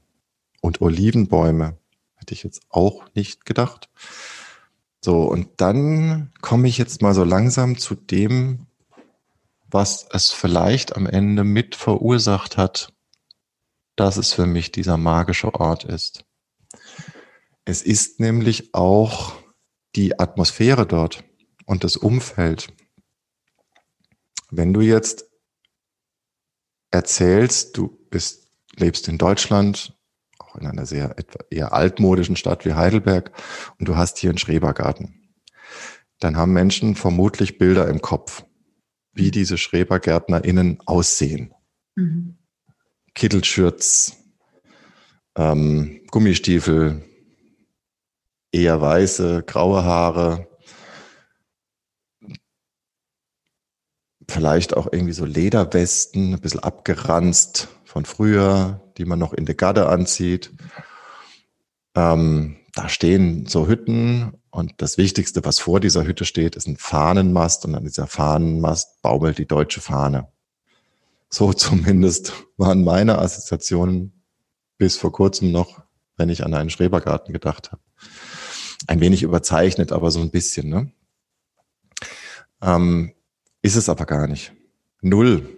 und Olivenbäume, hätte ich jetzt auch nicht gedacht. So, und dann komme ich jetzt mal so langsam zu dem, was es vielleicht am Ende mit verursacht hat, dass es für mich dieser magische Ort ist. Es ist nämlich auch die Atmosphäre dort und das Umfeld. Wenn du jetzt erzählst, du bist, lebst in Deutschland, auch in einer sehr eher altmodischen Stadt wie Heidelberg, und du hast hier einen Schrebergarten, dann haben Menschen vermutlich Bilder im Kopf, wie diese SchrebergärtnerInnen aussehen. Mhm. Kittelschürz, ähm, Gummistiefel, eher weiße, graue Haare. Vielleicht auch irgendwie so Lederwesten, ein bisschen abgeranzt von früher, die man noch in der Garde anzieht. Ähm, da stehen so Hütten und das Wichtigste, was vor dieser Hütte steht, ist ein Fahnenmast und an dieser Fahnenmast baumelt die deutsche Fahne. So zumindest waren meine Assoziationen bis vor kurzem noch, wenn ich an einen Schrebergarten gedacht habe. Ein wenig überzeichnet, aber so ein bisschen. Ne? Ähm, ist es aber gar nicht. Null.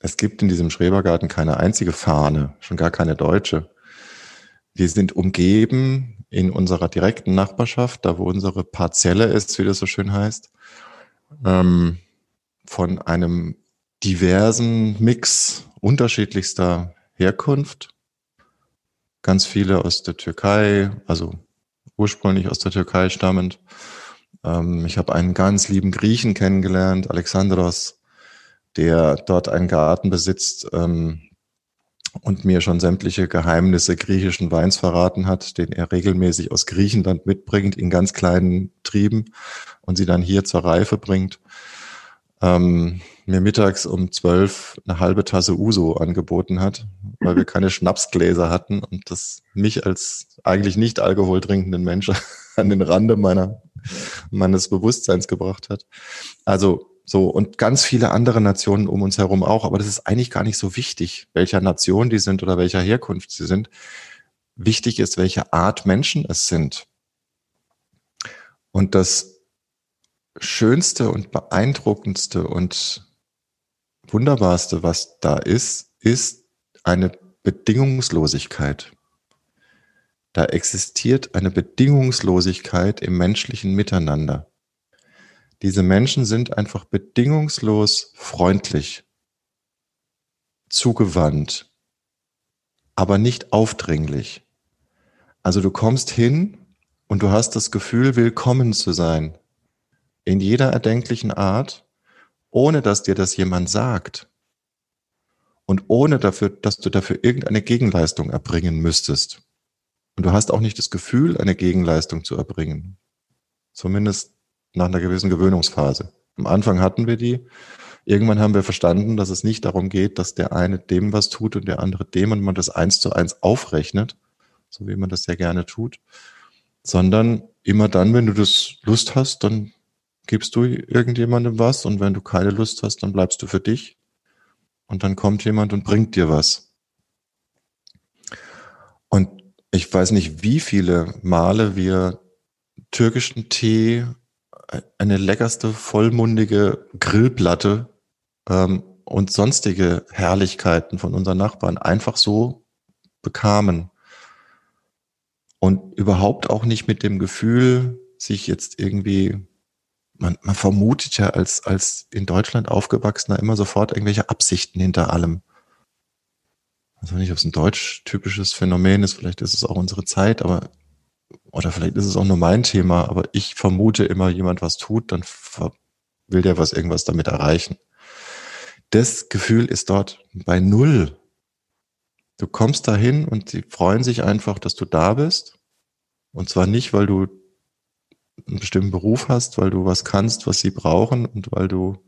Es gibt in diesem Schrebergarten keine einzige Fahne, schon gar keine deutsche. Wir sind umgeben in unserer direkten Nachbarschaft, da wo unsere Parzelle ist, wie das so schön heißt, ähm, von einem diversen Mix unterschiedlichster Herkunft. Ganz viele aus der Türkei, also ursprünglich aus der Türkei stammend. Ähm, ich habe einen ganz lieben Griechen kennengelernt, Alexandros, der dort einen Garten besitzt, ähm, und mir schon sämtliche Geheimnisse griechischen Weins verraten hat, den er regelmäßig aus Griechenland mitbringt in ganz kleinen Trieben und sie dann hier zur Reife bringt. Ähm, mir mittags um zwölf eine halbe Tasse Uso angeboten hat, weil wir keine Schnapsgläser hatten und das mich als eigentlich nicht Alkohol trinkenden Mensch an den Rande meiner, meines Bewusstseins gebracht hat. Also so, und ganz viele andere Nationen um uns herum auch. Aber das ist eigentlich gar nicht so wichtig, welcher Nation die sind oder welcher Herkunft sie sind. Wichtig ist, welche Art Menschen es sind. Und das Schönste und Beeindruckendste und Wunderbarste, was da ist, ist eine Bedingungslosigkeit. Da existiert eine Bedingungslosigkeit im menschlichen Miteinander. Diese Menschen sind einfach bedingungslos freundlich, zugewandt, aber nicht aufdringlich. Also du kommst hin und du hast das Gefühl, willkommen zu sein. In jeder erdenklichen Art, ohne dass dir das jemand sagt. Und ohne dafür, dass du dafür irgendeine Gegenleistung erbringen müsstest. Und du hast auch nicht das Gefühl, eine Gegenleistung zu erbringen. Zumindest nach einer gewissen Gewöhnungsphase. Am Anfang hatten wir die. Irgendwann haben wir verstanden, dass es nicht darum geht, dass der eine dem was tut und der andere dem und man das eins zu eins aufrechnet, so wie man das sehr gerne tut, sondern immer dann, wenn du das Lust hast, dann gibst du irgendjemandem was und wenn du keine Lust hast, dann bleibst du für dich und dann kommt jemand und bringt dir was. Und ich weiß nicht, wie viele Male wir türkischen Tee eine leckerste, vollmundige Grillplatte ähm, und sonstige Herrlichkeiten von unseren Nachbarn einfach so bekamen. Und überhaupt auch nicht mit dem Gefühl, sich jetzt irgendwie, man, man vermutet ja als, als in Deutschland aufgewachsener immer sofort irgendwelche Absichten hinter allem. Also nicht, ob es ein deutsch typisches Phänomen ist, vielleicht ist es auch unsere Zeit, aber oder vielleicht ist es auch nur mein Thema, aber ich vermute immer, jemand was tut, dann will der was irgendwas damit erreichen. Das Gefühl ist dort bei Null. Du kommst dahin und sie freuen sich einfach, dass du da bist. Und zwar nicht, weil du einen bestimmten Beruf hast, weil du was kannst, was sie brauchen und weil du,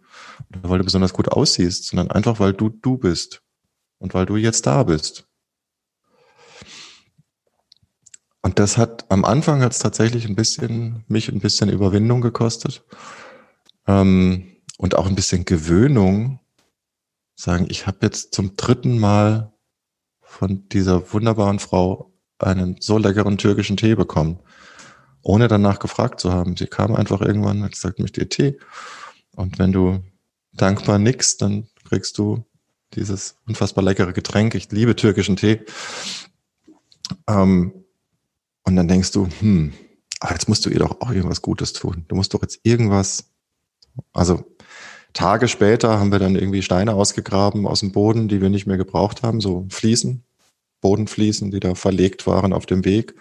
weil du besonders gut aussiehst, sondern einfach, weil du du bist und weil du jetzt da bist. Und das hat am Anfang hat es tatsächlich ein bisschen mich ein bisschen Überwindung gekostet ähm, und auch ein bisschen Gewöhnung. Sagen, ich habe jetzt zum dritten Mal von dieser wunderbaren Frau einen so leckeren türkischen Tee bekommen, ohne danach gefragt zu haben. Sie kam einfach irgendwann und hat gesagt, möchte ihr Tee? Und wenn du dankbar nix, dann kriegst du dieses unfassbar leckere Getränk. Ich liebe türkischen Tee. Ähm, und dann denkst du, hm, jetzt musst du ihr doch auch irgendwas Gutes tun. Du musst doch jetzt irgendwas, also Tage später haben wir dann irgendwie Steine ausgegraben aus dem Boden, die wir nicht mehr gebraucht haben, so Fliesen, Bodenfliesen, die da verlegt waren auf dem Weg.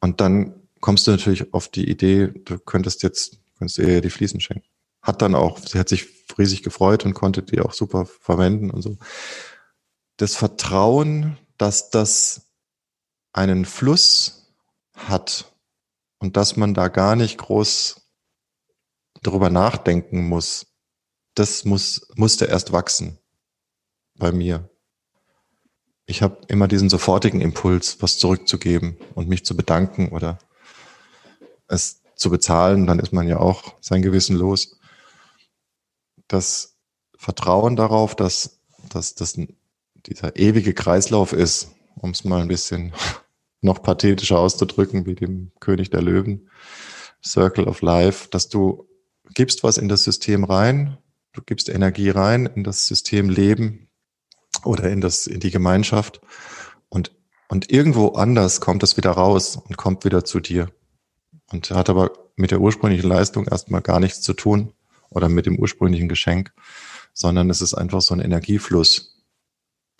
Und dann kommst du natürlich auf die Idee, du könntest jetzt, könntest ihr die Fliesen schenken. Hat dann auch, sie hat sich riesig gefreut und konnte die auch super verwenden und so. Das Vertrauen, dass das einen Fluss hat und dass man da gar nicht groß darüber nachdenken muss, das muss, musste erst wachsen bei mir. Ich habe immer diesen sofortigen Impuls, was zurückzugeben und mich zu bedanken oder es zu bezahlen, dann ist man ja auch sein Gewissen los. Das Vertrauen darauf, dass, dass das dieser ewige Kreislauf ist, um es mal ein bisschen noch pathetischer auszudrücken, wie dem König der Löwen, Circle of Life, dass du gibst was in das System rein, du gibst Energie rein in das System Leben oder in das, in die Gemeinschaft und, und irgendwo anders kommt es wieder raus und kommt wieder zu dir. Und hat aber mit der ursprünglichen Leistung erstmal gar nichts zu tun oder mit dem ursprünglichen Geschenk, sondern es ist einfach so ein Energiefluss,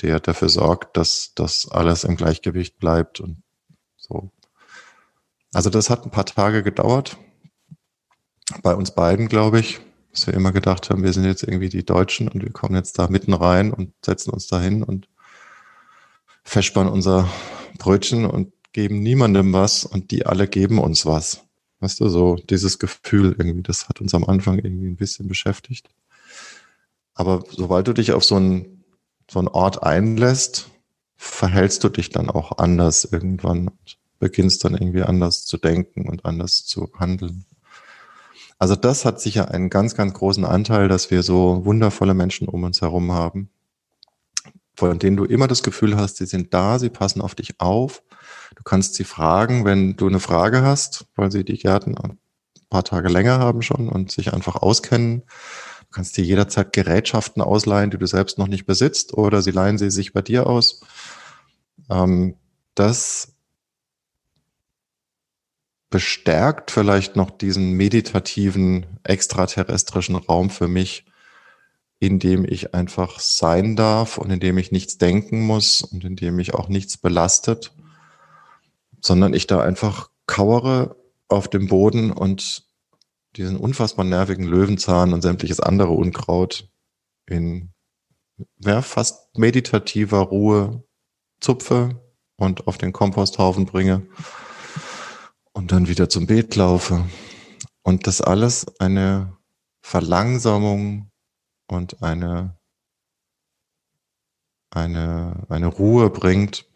der dafür sorgt, dass das alles im Gleichgewicht bleibt und so. Also das hat ein paar Tage gedauert. Bei uns beiden, glaube ich, dass wir immer gedacht haben, wir sind jetzt irgendwie die Deutschen und wir kommen jetzt da mitten rein und setzen uns da hin und festspannen unser Brötchen und geben niemandem was und die alle geben uns was. Weißt du, so dieses Gefühl irgendwie, das hat uns am Anfang irgendwie ein bisschen beschäftigt. Aber sobald du dich auf so einen, so einen Ort einlässt, verhältst du dich dann auch anders irgendwann und beginnst dann irgendwie anders zu denken und anders zu handeln. Also das hat sicher einen ganz, ganz großen Anteil, dass wir so wundervolle Menschen um uns herum haben, von denen du immer das Gefühl hast, sie sind da, sie passen auf dich auf. Du kannst sie fragen, wenn du eine Frage hast, weil sie die Gärten ein paar Tage länger haben schon und sich einfach auskennen. Du kannst dir jederzeit Gerätschaften ausleihen, die du selbst noch nicht besitzt, oder sie leihen sie sich bei dir aus. Ähm, das bestärkt vielleicht noch diesen meditativen extraterrestrischen Raum für mich, in dem ich einfach sein darf und in dem ich nichts denken muss und in dem mich auch nichts belastet, sondern ich da einfach kauere auf dem Boden und diesen unfassbar nervigen Löwenzahn und sämtliches andere Unkraut in ja, fast meditativer Ruhe zupfe und auf den Komposthaufen bringe und dann wieder zum Beet laufe. Und das alles eine Verlangsamung und eine, eine, eine Ruhe bringt,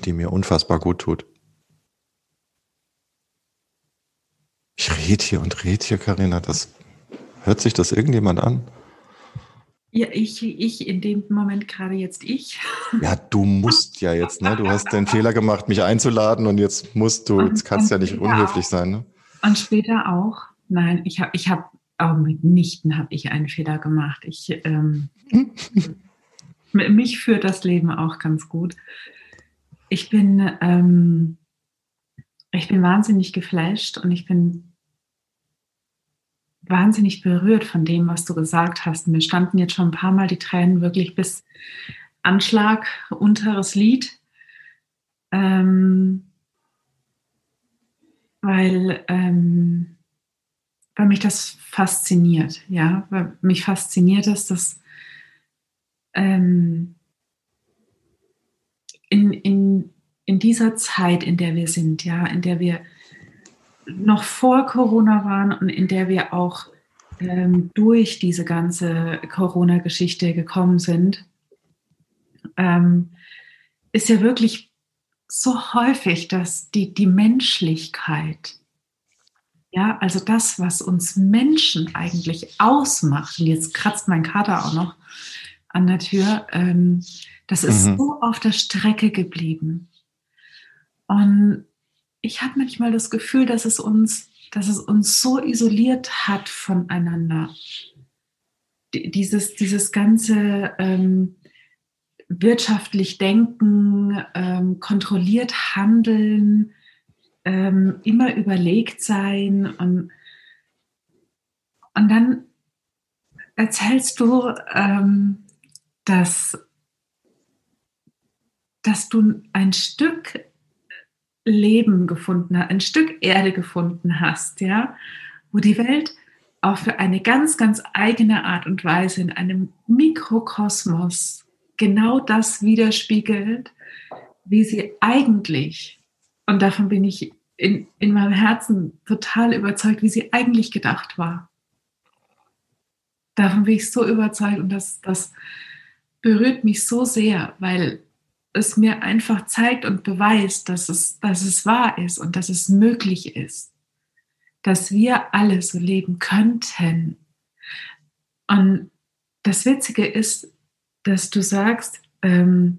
die mir unfassbar gut tut. Ich rede hier und rede hier, Karina. Das hört sich das irgendjemand an? Ja, ich, ich in dem Moment gerade jetzt ich. Ja, du musst ja jetzt, ne? Du hast den Fehler gemacht, mich einzuladen und jetzt musst du, jetzt kannst du ja nicht unhöflich auch. sein, ne? Und später auch. Nein, ich habe, ich habe, auch mitnichten habe ich einen Fehler gemacht. Ich, ähm, mich führt das Leben auch ganz gut. Ich bin, ähm, ich bin wahnsinnig geflasht und ich bin wahnsinnig berührt von dem, was du gesagt hast. Mir standen jetzt schon ein paar Mal die Tränen wirklich bis Anschlag, unteres Lied. Ähm, weil, ähm, weil mich das fasziniert, ja, weil mich fasziniert es, dass ähm, in, in, in dieser Zeit, in der wir sind, ja, in der wir noch vor Corona waren und in der wir auch ähm, durch diese ganze Corona-Geschichte gekommen sind, ähm, ist ja wirklich so häufig, dass die, die Menschlichkeit, ja, also das, was uns Menschen eigentlich ausmacht, und jetzt kratzt mein Kater auch noch an der Tür, ähm, das ist mhm. so auf der Strecke geblieben. Und ich habe manchmal das Gefühl, dass es uns, dass es uns so isoliert hat voneinander. Dieses, dieses ganze ähm, wirtschaftlich denken, ähm, kontrolliert handeln, ähm, immer überlegt sein und, und dann erzählst du, ähm, dass, dass du ein Stück Leben gefunden hast, ein Stück Erde gefunden hast, ja, wo die Welt auch für eine ganz, ganz eigene Art und Weise in einem Mikrokosmos genau das widerspiegelt, wie sie eigentlich, und davon bin ich in, in meinem Herzen total überzeugt, wie sie eigentlich gedacht war. Davon bin ich so überzeugt und das, das berührt mich so sehr, weil es mir einfach zeigt und beweist, dass es, dass es wahr ist und dass es möglich ist, dass wir alle so leben könnten. Und das Witzige ist, dass du sagst, ähm,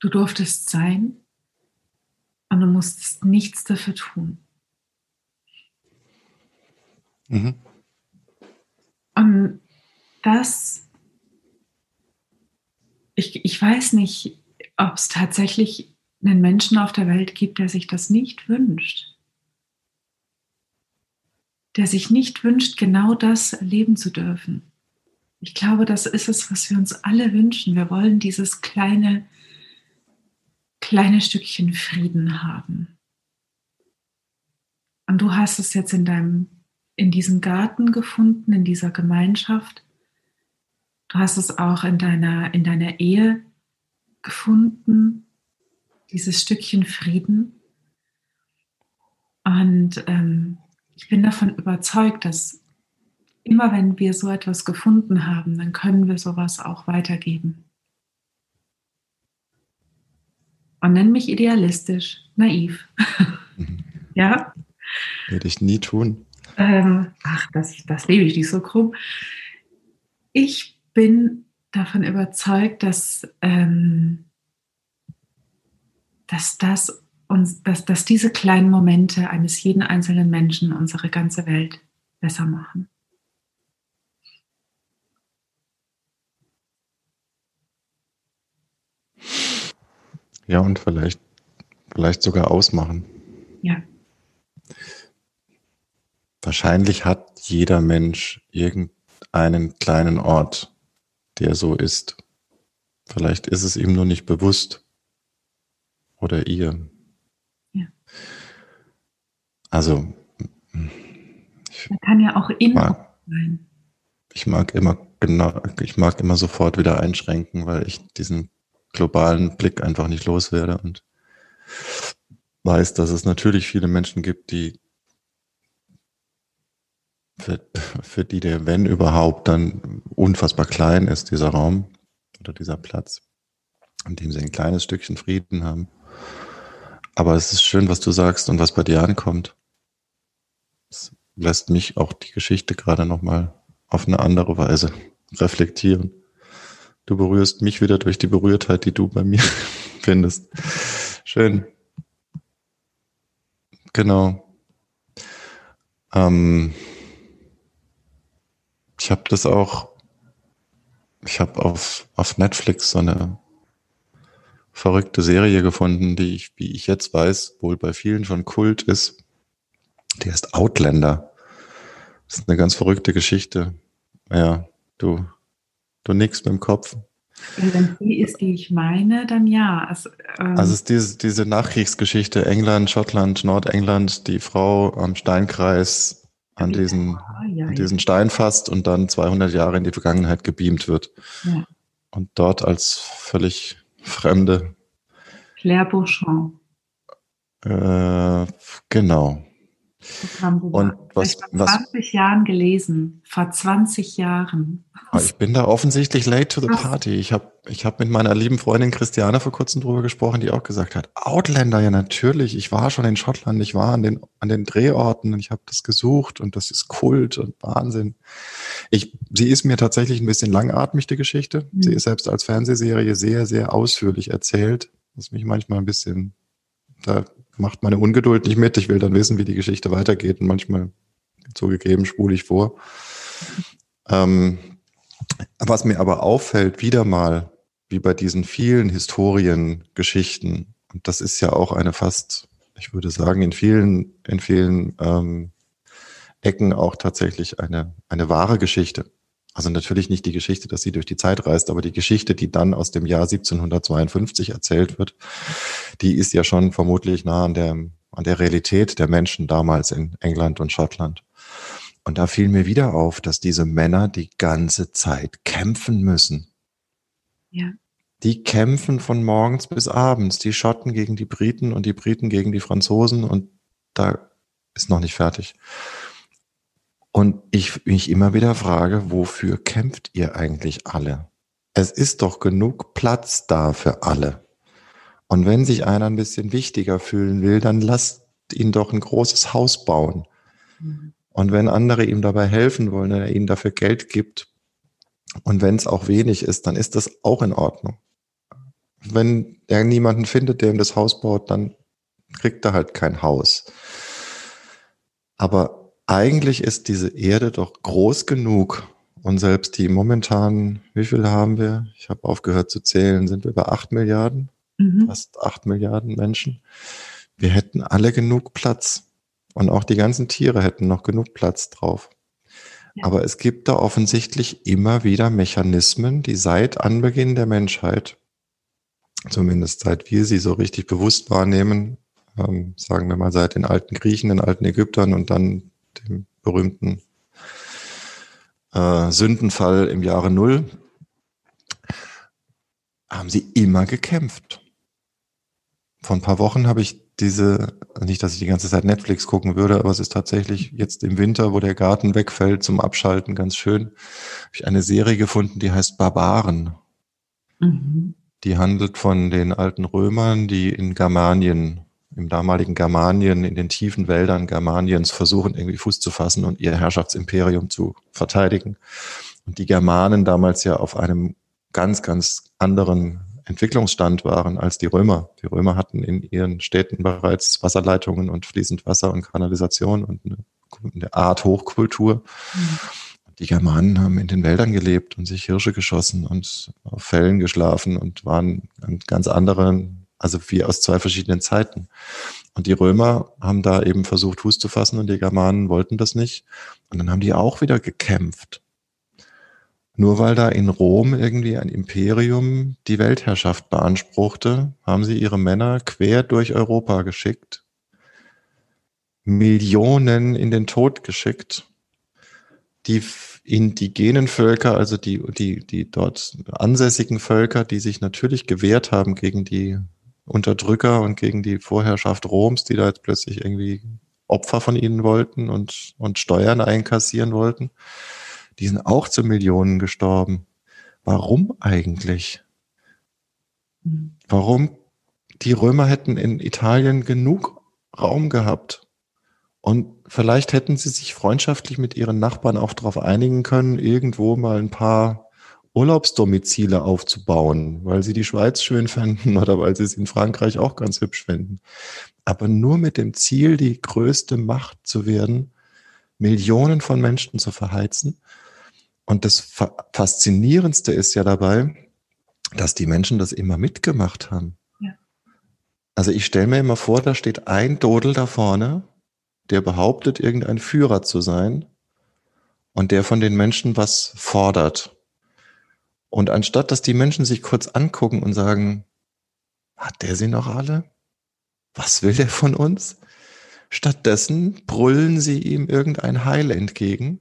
du durftest sein und du musstest nichts dafür tun. Mhm. Und das, ich, ich weiß nicht, ob es tatsächlich einen Menschen auf der Welt gibt, der sich das nicht wünscht. Der sich nicht wünscht, genau das erleben zu dürfen. Ich glaube, das ist es, was wir uns alle wünschen. Wir wollen dieses kleine, kleine Stückchen Frieden haben. Und du hast es jetzt in deinem, in diesem Garten gefunden, in dieser Gemeinschaft. Du hast es auch in deiner, in deiner Ehe gefunden, dieses Stückchen Frieden. Und ähm, ich bin davon überzeugt, dass immer wenn wir so etwas gefunden haben, dann können wir sowas auch weitergeben. Und nenn mich idealistisch, naiv. Ja? Würde ich nie tun. Ähm, ach, das, das lebe ich nicht so krumm. Ich bin davon überzeugt, dass, ähm, dass, das uns, dass, dass diese kleinen Momente eines jeden einzelnen Menschen unsere ganze Welt besser machen. Ja, und vielleicht, vielleicht sogar ausmachen. Ja. Wahrscheinlich hat jeder Mensch irgendeinen kleinen Ort, der so ist. Vielleicht ist es ihm nur nicht bewusst. Oder ihr. Ja. Also. Er kann ja auch in mag, sein. Ich mag immer genau, ich mag immer sofort wieder einschränken, weil ich diesen globalen Blick einfach nicht loswerde und weiß, dass es natürlich viele Menschen gibt, die für, für die der, wenn überhaupt, dann unfassbar klein ist, dieser Raum oder dieser Platz, in dem sie ein kleines Stückchen Frieden haben. Aber es ist schön, was du sagst und was bei dir ankommt. Es lässt mich auch die Geschichte gerade nochmal auf eine andere Weise reflektieren. Du berührst mich wieder durch die Berührtheit, die du bei mir findest. Schön. Genau. Ähm, ich habe das auch, ich habe auf, auf Netflix so eine verrückte Serie gefunden, die ich, wie ich jetzt weiß, wohl bei vielen schon Kult ist. Die heißt Outlander. Das ist eine ganz verrückte Geschichte. Ja, du Du nix mit dem Kopf. Wenn die ist, die ich meine, dann ja. Also, ähm, also es ist diese, diese Nachkriegsgeschichte, England, Schottland, Nordengland, die Frau am Steinkreis an diesen, ah, ja, an diesen Stein fasst und dann 200 Jahre in die Vergangenheit gebeamt wird. Ja. Und dort als völlig Fremde. Claire Beauchamp. Äh, genau. Und was, vor 20 was, Jahren gelesen, vor 20 Jahren. Ah, ich bin da offensichtlich late to the party. Ich habe ich hab mit meiner lieben Freundin Christiane vor kurzem drüber gesprochen, die auch gesagt hat, Outlander, ja natürlich, ich war schon in Schottland, ich war an den, an den Drehorten und ich habe das gesucht und das ist Kult und Wahnsinn. Ich, sie ist mir tatsächlich ein bisschen langatmig, die Geschichte. Mhm. Sie ist selbst als Fernsehserie sehr, sehr ausführlich erzählt, was mich manchmal ein bisschen, da macht meine Ungeduld nicht mit. Ich will dann wissen, wie die Geschichte weitergeht und manchmal zugegeben spule ich vor. Ähm, was mir aber auffällt, wieder mal, wie bei diesen vielen Historiengeschichten, und das ist ja auch eine fast, ich würde sagen, in vielen, in vielen ähm, Ecken auch tatsächlich eine, eine wahre Geschichte. Also natürlich nicht die Geschichte, dass sie durch die Zeit reist, aber die Geschichte, die dann aus dem Jahr 1752 erzählt wird, die ist ja schon vermutlich nah an der, an der Realität der Menschen damals in England und Schottland. Und da fiel mir wieder auf, dass diese Männer die ganze Zeit kämpfen müssen. Ja. die kämpfen von morgens bis abends. Die Schotten gegen die Briten und die Briten gegen die Franzosen und da ist noch nicht fertig. Und ich mich immer wieder frage, wofür kämpft ihr eigentlich alle? Es ist doch genug Platz da für alle. Und wenn sich einer ein bisschen wichtiger fühlen will, dann lasst ihn doch ein großes Haus bauen. Mhm. Und wenn andere ihm dabei helfen wollen, er ihnen dafür Geld gibt, und wenn es auch wenig ist, dann ist das auch in Ordnung. Wenn er niemanden findet, der ihm das Haus baut, dann kriegt er halt kein Haus. Aber eigentlich ist diese Erde doch groß genug. Und selbst die momentan, wie viel haben wir? Ich habe aufgehört zu zählen, sind wir über acht Milliarden, mhm. fast acht Milliarden Menschen. Wir hätten alle genug Platz. Und auch die ganzen Tiere hätten noch genug Platz drauf. Ja. Aber es gibt da offensichtlich immer wieder Mechanismen, die seit Anbeginn der Menschheit, zumindest seit wir sie so richtig bewusst wahrnehmen, ähm, sagen wir mal seit den alten Griechen, den alten Ägyptern und dann dem berühmten äh, Sündenfall im Jahre Null, haben sie immer gekämpft. Vor ein paar Wochen habe ich diese, nicht, dass ich die ganze Zeit Netflix gucken würde, aber es ist tatsächlich jetzt im Winter, wo der Garten wegfällt zum Abschalten, ganz schön, habe ich eine Serie gefunden, die heißt Barbaren. Mhm. Die handelt von den alten Römern, die in Germanien, im damaligen Germanien, in den tiefen Wäldern Germaniens versuchen, irgendwie Fuß zu fassen und ihr Herrschaftsimperium zu verteidigen. Und die Germanen damals ja auf einem ganz, ganz anderen Entwicklungsstand waren als die Römer. Die Römer hatten in ihren Städten bereits Wasserleitungen und fließend Wasser und Kanalisation und eine, eine Art Hochkultur. Mhm. Die Germanen haben in den Wäldern gelebt und sich Hirsche geschossen und auf Fällen geschlafen und waren ganz andere, also wie aus zwei verschiedenen Zeiten. Und die Römer haben da eben versucht, Fuß zu fassen und die Germanen wollten das nicht. Und dann haben die auch wieder gekämpft. Nur weil da in Rom irgendwie ein Imperium die Weltherrschaft beanspruchte, haben sie ihre Männer quer durch Europa geschickt, Millionen in den Tod geschickt, die indigenen Völker, also die, die, die dort ansässigen Völker, die sich natürlich gewehrt haben gegen die Unterdrücker und gegen die Vorherrschaft Roms, die da jetzt plötzlich irgendwie Opfer von ihnen wollten und, und Steuern einkassieren wollten die sind auch zu Millionen gestorben. Warum eigentlich? Warum? Die Römer hätten in Italien genug Raum gehabt. Und vielleicht hätten sie sich freundschaftlich mit ihren Nachbarn auch darauf einigen können, irgendwo mal ein paar Urlaubsdomizile aufzubauen, weil sie die Schweiz schön fänden oder weil sie es in Frankreich auch ganz hübsch fänden. Aber nur mit dem Ziel, die größte Macht zu werden, Millionen von Menschen zu verheizen und das Faszinierendste ist ja dabei, dass die Menschen das immer mitgemacht haben. Ja. Also ich stelle mir immer vor, da steht ein Dodel da vorne, der behauptet, irgendein Führer zu sein und der von den Menschen was fordert. Und anstatt, dass die Menschen sich kurz angucken und sagen, hat der sie noch alle? Was will der von uns? Stattdessen brüllen sie ihm irgendein Heil entgegen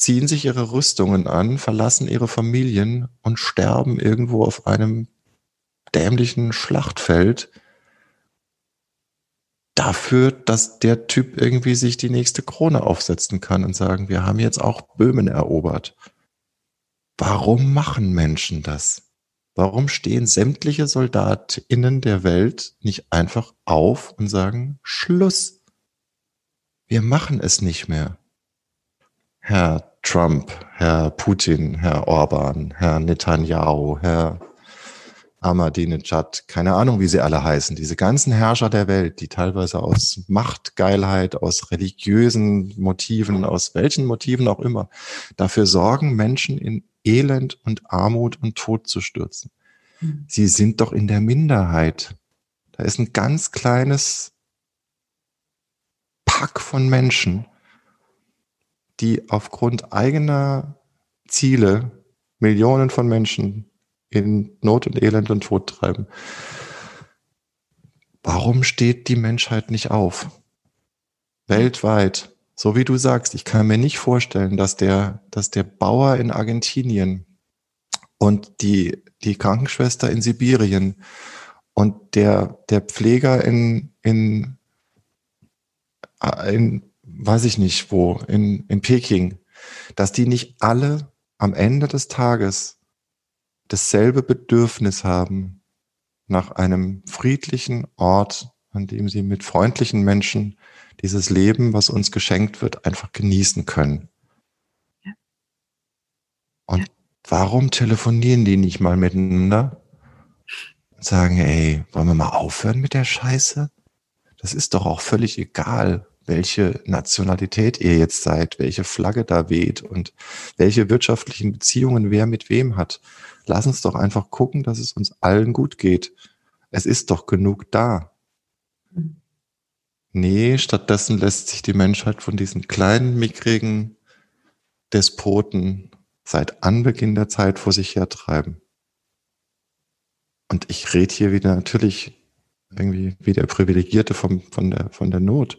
ziehen sich ihre Rüstungen an, verlassen ihre Familien und sterben irgendwo auf einem dämlichen Schlachtfeld dafür, dass der Typ irgendwie sich die nächste Krone aufsetzen kann und sagen, wir haben jetzt auch Böhmen erobert. Warum machen Menschen das? Warum stehen sämtliche Soldatinnen der Welt nicht einfach auf und sagen, Schluss? Wir machen es nicht mehr. Herr Trump, Herr Putin, Herr Orban, Herr Netanyahu, Herr Ahmadinejad, keine Ahnung, wie sie alle heißen, diese ganzen Herrscher der Welt, die teilweise aus Machtgeilheit, aus religiösen Motiven, aus welchen Motiven auch immer, dafür sorgen, Menschen in Elend und Armut und Tod zu stürzen. Hm. Sie sind doch in der Minderheit. Da ist ein ganz kleines Pack von Menschen, die aufgrund eigener Ziele Millionen von Menschen in Not und Elend und Tod treiben. Warum steht die Menschheit nicht auf? Weltweit. So wie du sagst, ich kann mir nicht vorstellen, dass der, dass der Bauer in Argentinien und die, die Krankenschwester in Sibirien und der, der Pfleger in, in, in, weiß ich nicht wo, in, in Peking, dass die nicht alle am Ende des Tages dasselbe Bedürfnis haben nach einem friedlichen Ort, an dem sie mit freundlichen Menschen dieses Leben, was uns geschenkt wird, einfach genießen können. Ja. Und ja. warum telefonieren die nicht mal miteinander und sagen, ey, wollen wir mal aufhören mit der Scheiße? Das ist doch auch völlig egal, welche Nationalität ihr jetzt seid, welche Flagge da weht und welche wirtschaftlichen Beziehungen wer mit wem hat. Lass uns doch einfach gucken, dass es uns allen gut geht. Es ist doch genug da. Nee, stattdessen lässt sich die Menschheit von diesen kleinen, mickrigen Despoten seit Anbeginn der Zeit vor sich hertreiben. Und ich rede hier wieder natürlich irgendwie wie der Privilegierte vom, von, der, von der Not.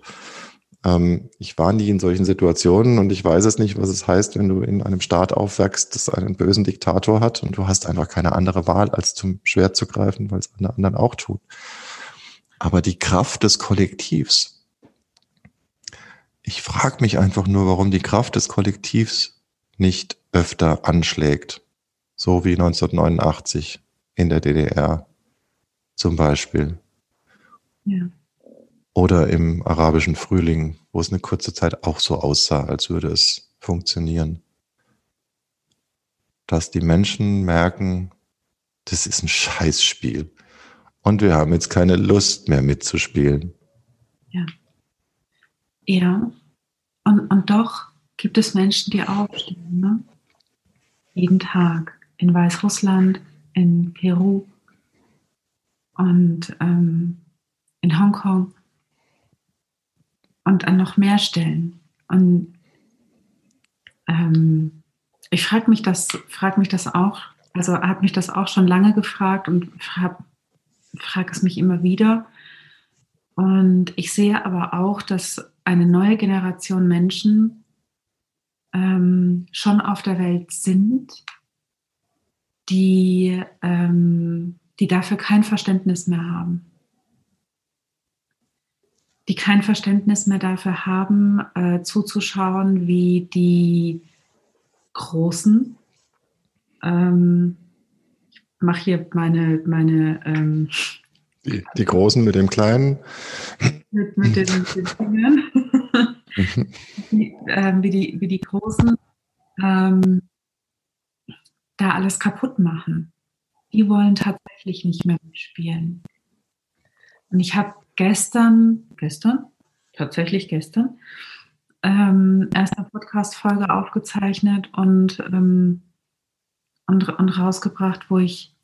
Ähm, ich war nie in solchen Situationen und ich weiß es nicht, was es heißt, wenn du in einem Staat aufwächst, das einen bösen Diktator hat und du hast einfach keine andere Wahl, als zum Schwert zu greifen, weil es alle anderen auch tun. Aber die Kraft des Kollektivs. Ich frage mich einfach nur, warum die Kraft des Kollektivs nicht öfter anschlägt. So wie 1989 in der DDR zum Beispiel. Ja. Oder im arabischen Frühling, wo es eine kurze Zeit auch so aussah, als würde es funktionieren. Dass die Menschen merken, das ist ein Scheißspiel. Und wir haben jetzt keine Lust mehr mitzuspielen. Ja. Ja. Und, und doch gibt es Menschen, die aufstehen. Ne? Jeden Tag. In Weißrussland, in Peru und ähm, in Hongkong und an noch mehr Stellen. Und ähm, ich frage mich das, frage mich das auch, also habe mich das auch schon lange gefragt und frage es mich immer wieder. Und ich sehe aber auch, dass eine neue Generation Menschen ähm, schon auf der Welt sind, die, ähm, die dafür kein Verständnis mehr haben. Die kein Verständnis mehr dafür haben, äh, zuzuschauen, wie die Großen ähm, mache hier meine, meine ähm, die, die, Großen mit dem Kleinen. Mit, mit, den, mit den Fingern. wie, äh, wie, die, wie die Großen ähm, da alles kaputt machen. Die wollen tatsächlich nicht mehr mitspielen. Und ich habe gestern, gestern, tatsächlich gestern, ähm, erst Podcast-Folge aufgezeichnet und ähm, und, und rausgebracht, wo ich,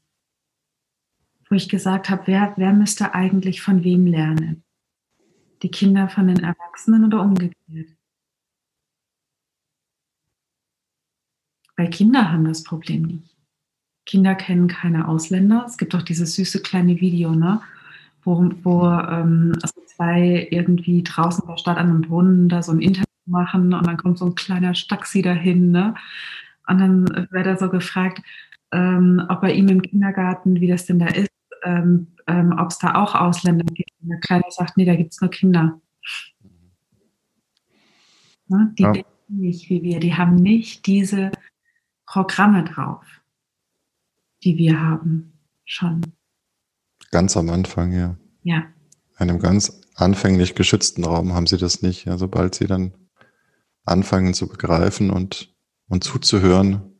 wo ich gesagt habe, wer, wer müsste eigentlich von wem lernen? Die Kinder von den Erwachsenen oder umgekehrt? Weil Kinder haben das Problem nicht. Kinder kennen keine Ausländer. Es gibt auch dieses süße kleine Video, ne? Wo, wo ähm, also zwei irgendwie draußen in der Stadt an einem Brunnen da so ein Interview machen und dann kommt so ein kleiner Staxi dahin. Ne? Und dann wird er so gefragt, ähm, ob bei ihm im Kindergarten, wie das denn da ist, ähm, ähm, ob es da auch Ausländer gibt. Und der Kleine sagt, nee, da gibt es nur Kinder. Ne? Die ja. denken nicht wie wir, die haben nicht diese Programme drauf, die wir haben schon. Ganz am Anfang, ja. Ja. In einem ganz anfänglich geschützten Raum haben sie das nicht. Ja, sobald sie dann anfangen zu begreifen und und zuzuhören.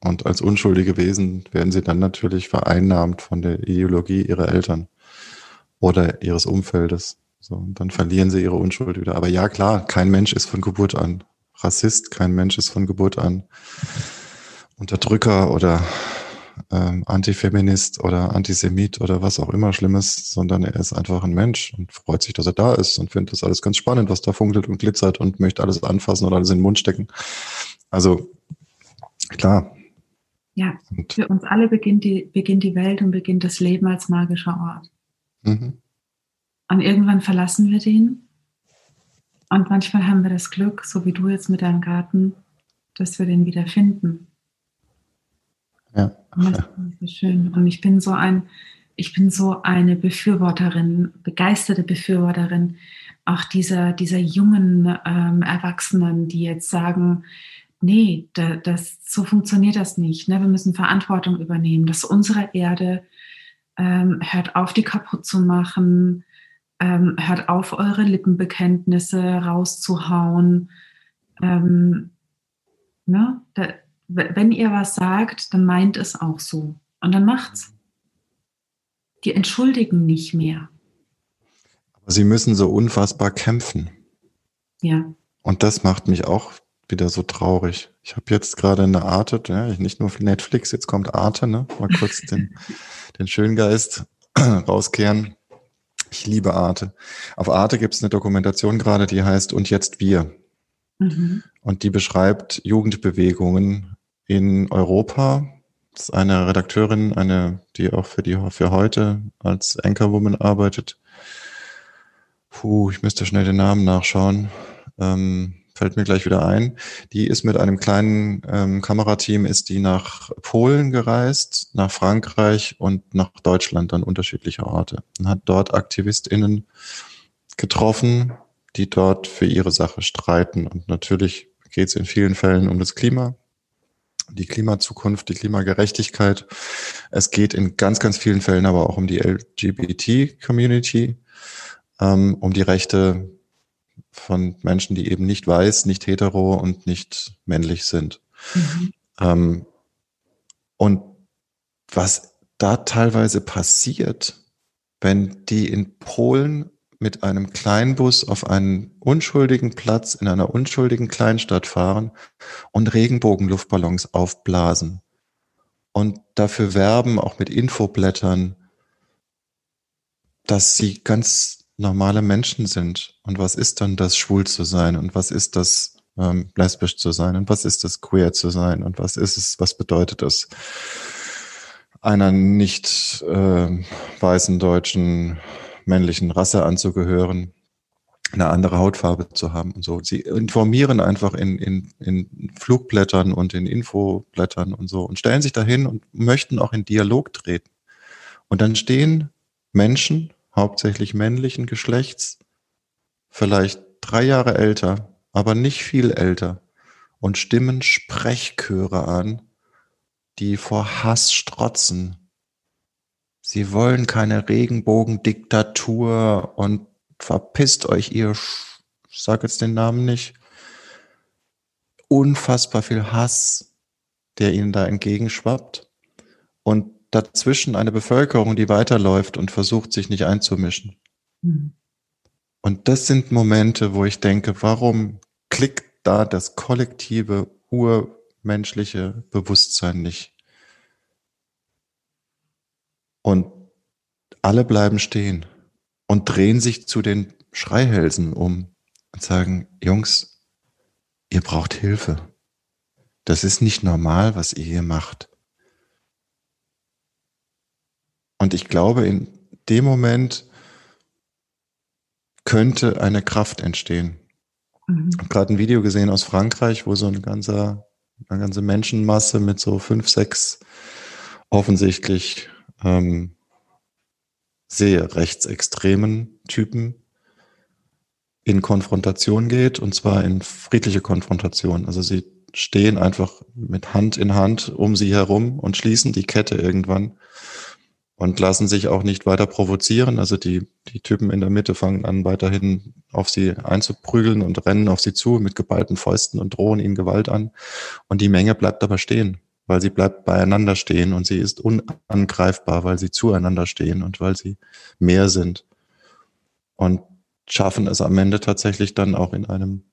Und als unschuldige Wesen werden sie dann natürlich vereinnahmt von der Ideologie ihrer Eltern oder ihres Umfeldes. So, und dann verlieren sie ihre Unschuld wieder. Aber ja, klar, kein Mensch ist von Geburt an Rassist, kein Mensch ist von Geburt an Unterdrücker oder ähm, Antifeminist oder Antisemit oder was auch immer Schlimmes, sondern er ist einfach ein Mensch und freut sich, dass er da ist und findet das alles ganz spannend, was da funkelt und glitzert und möchte alles anfassen oder alles in den Mund stecken. Also klar. Ja, und für uns alle beginnt die, beginnt die Welt und beginnt das Leben als magischer Ort. Mhm. Und irgendwann verlassen wir den. Und manchmal haben wir das Glück, so wie du jetzt mit deinem Garten, dass wir den wieder finden. Ja. Das ist schön. Und ich bin so ein, ich bin so eine Befürworterin, begeisterte Befürworterin auch dieser, dieser jungen ähm, Erwachsenen, die jetzt sagen, nee, da, das, so funktioniert das nicht. Ne? Wir müssen Verantwortung übernehmen, dass unsere Erde ähm, hört auf, die kaputt zu machen, ähm, hört auf, eure Lippenbekenntnisse rauszuhauen. Ähm, ne? Da, wenn ihr was sagt, dann meint es auch so. Und dann macht's. Die entschuldigen nicht mehr. Aber sie müssen so unfassbar kämpfen. Ja. Und das macht mich auch wieder so traurig. Ich habe jetzt gerade eine Arte, ja, nicht nur Netflix, jetzt kommt Arte, ne? Mal kurz den, den Schöngeist rauskehren. Ich liebe Arte. Auf Arte gibt es eine Dokumentation gerade, die heißt Und jetzt wir. Mhm. Und die beschreibt Jugendbewegungen in Europa. Das ist eine Redakteurin, eine, die auch für die für heute als Anchorwoman arbeitet. Puh, ich müsste schnell den Namen nachschauen. Ähm, fällt mir gleich wieder ein. Die ist mit einem kleinen ähm, Kamerateam ist die nach Polen gereist, nach Frankreich und nach Deutschland an unterschiedliche Orte und hat dort AktivistInnen getroffen, die dort für ihre Sache streiten. Und natürlich geht es in vielen Fällen um das Klima, die Klimazukunft, die Klimagerechtigkeit. Es geht in ganz, ganz vielen Fällen aber auch um die LGBT-Community, ähm, um die Rechte von Menschen, die eben nicht weiß, nicht hetero und nicht männlich sind. Mhm. Ähm, und was da teilweise passiert, wenn die in Polen mit einem Kleinbus auf einen unschuldigen Platz in einer unschuldigen Kleinstadt fahren und Regenbogenluftballons aufblasen und dafür werben, auch mit Infoblättern, dass sie ganz normale Menschen sind. Und was ist dann das, schwul zu sein? Und was ist das, ähm, lesbisch zu sein? Und was ist das, queer zu sein? Und was ist es, was bedeutet es, einer nicht äh, weißen deutschen männlichen Rasse anzugehören, eine andere Hautfarbe zu haben und so. Sie informieren einfach in, in, in Flugblättern und in Infoblättern und so und stellen sich dahin und möchten auch in Dialog treten. Und dann stehen Menschen, hauptsächlich männlichen Geschlechts, vielleicht drei Jahre älter, aber nicht viel älter, und stimmen Sprechchöre an, die vor Hass strotzen Sie wollen keine Regenbogendiktatur und verpisst euch ihr, ich sag jetzt den Namen nicht, unfassbar viel Hass, der ihnen da entgegenschwappt und dazwischen eine Bevölkerung, die weiterläuft und versucht, sich nicht einzumischen. Mhm. Und das sind Momente, wo ich denke, warum klickt da das kollektive, urmenschliche Bewusstsein nicht? Und alle bleiben stehen und drehen sich zu den Schreihälsen um und sagen, Jungs, ihr braucht Hilfe. Das ist nicht normal, was ihr hier macht. Und ich glaube, in dem Moment könnte eine Kraft entstehen. Mhm. Ich habe gerade ein Video gesehen aus Frankreich, wo so eine ganze, eine ganze Menschenmasse mit so fünf, sechs offensichtlich ähm, sehr rechtsextremen Typen in Konfrontation geht, und zwar in friedliche Konfrontation. Also sie stehen einfach mit Hand in Hand um sie herum und schließen die Kette irgendwann und lassen sich auch nicht weiter provozieren. Also die, die Typen in der Mitte fangen an, weiterhin auf sie einzuprügeln und rennen auf sie zu mit geballten Fäusten und drohen ihnen Gewalt an. Und die Menge bleibt aber stehen weil sie bleibt beieinander stehen und sie ist unangreifbar, weil sie zueinander stehen und weil sie mehr sind. Und schaffen es am Ende tatsächlich dann auch in einem,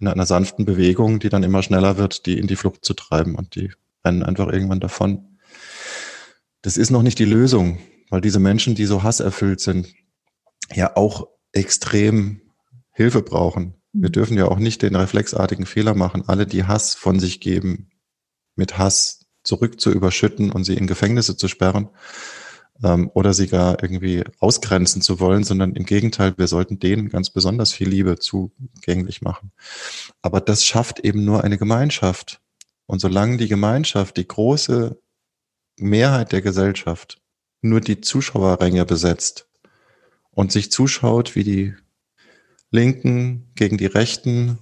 in einer sanften Bewegung, die dann immer schneller wird, die in die Flucht zu treiben und die rennen einfach irgendwann davon. Das ist noch nicht die Lösung, weil diese Menschen, die so hasserfüllt sind, ja auch extrem Hilfe brauchen. Wir dürfen ja auch nicht den reflexartigen Fehler machen, alle, die Hass von sich geben, mit Hass zurück zu überschütten und sie in Gefängnisse zu sperren ähm, oder sie gar irgendwie ausgrenzen zu wollen, sondern im Gegenteil, wir sollten denen ganz besonders viel Liebe zugänglich machen. Aber das schafft eben nur eine Gemeinschaft. Und solange die Gemeinschaft, die große Mehrheit der Gesellschaft nur die Zuschauerränge besetzt und sich zuschaut, wie die Linken gegen die Rechten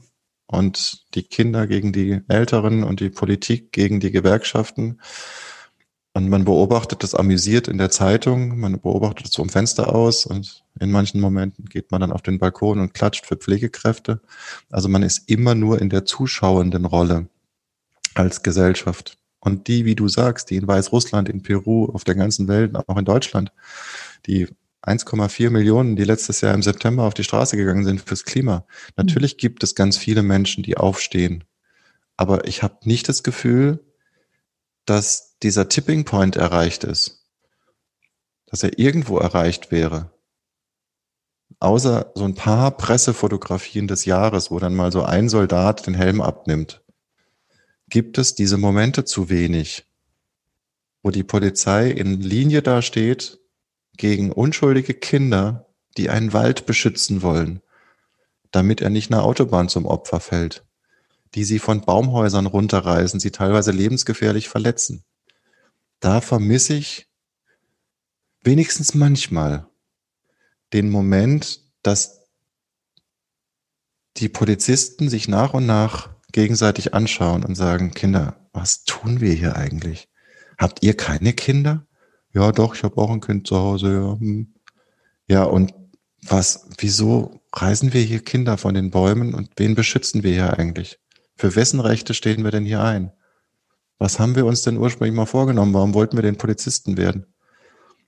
und die Kinder gegen die Älteren und die Politik gegen die Gewerkschaften. Und man beobachtet das amüsiert in der Zeitung, man beobachtet es vom Fenster aus und in manchen Momenten geht man dann auf den Balkon und klatscht für Pflegekräfte. Also man ist immer nur in der zuschauenden Rolle als Gesellschaft. Und die, wie du sagst, die in Weißrussland, in Peru, auf der ganzen Welt, auch in Deutschland, die 1,4 Millionen, die letztes Jahr im September auf die Straße gegangen sind fürs Klima. Natürlich gibt es ganz viele Menschen, die aufstehen. Aber ich habe nicht das Gefühl, dass dieser Tipping Point erreicht ist. Dass er irgendwo erreicht wäre. Außer so ein paar Pressefotografien des Jahres, wo dann mal so ein Soldat den Helm abnimmt, gibt es diese Momente zu wenig, wo die Polizei in Linie dasteht gegen unschuldige Kinder, die einen Wald beschützen wollen, damit er nicht einer Autobahn zum Opfer fällt, die sie von Baumhäusern runterreißen, sie teilweise lebensgefährlich verletzen. Da vermisse ich wenigstens manchmal den Moment, dass die Polizisten sich nach und nach gegenseitig anschauen und sagen, Kinder, was tun wir hier eigentlich? Habt ihr keine Kinder? Ja, doch, ich habe auch ein Kind zu Hause. Ja, hm. ja und was, wieso reisen wir hier Kinder von den Bäumen und wen beschützen wir hier eigentlich? Für wessen Rechte stehen wir denn hier ein? Was haben wir uns denn ursprünglich mal vorgenommen? Warum wollten wir denn Polizisten werden?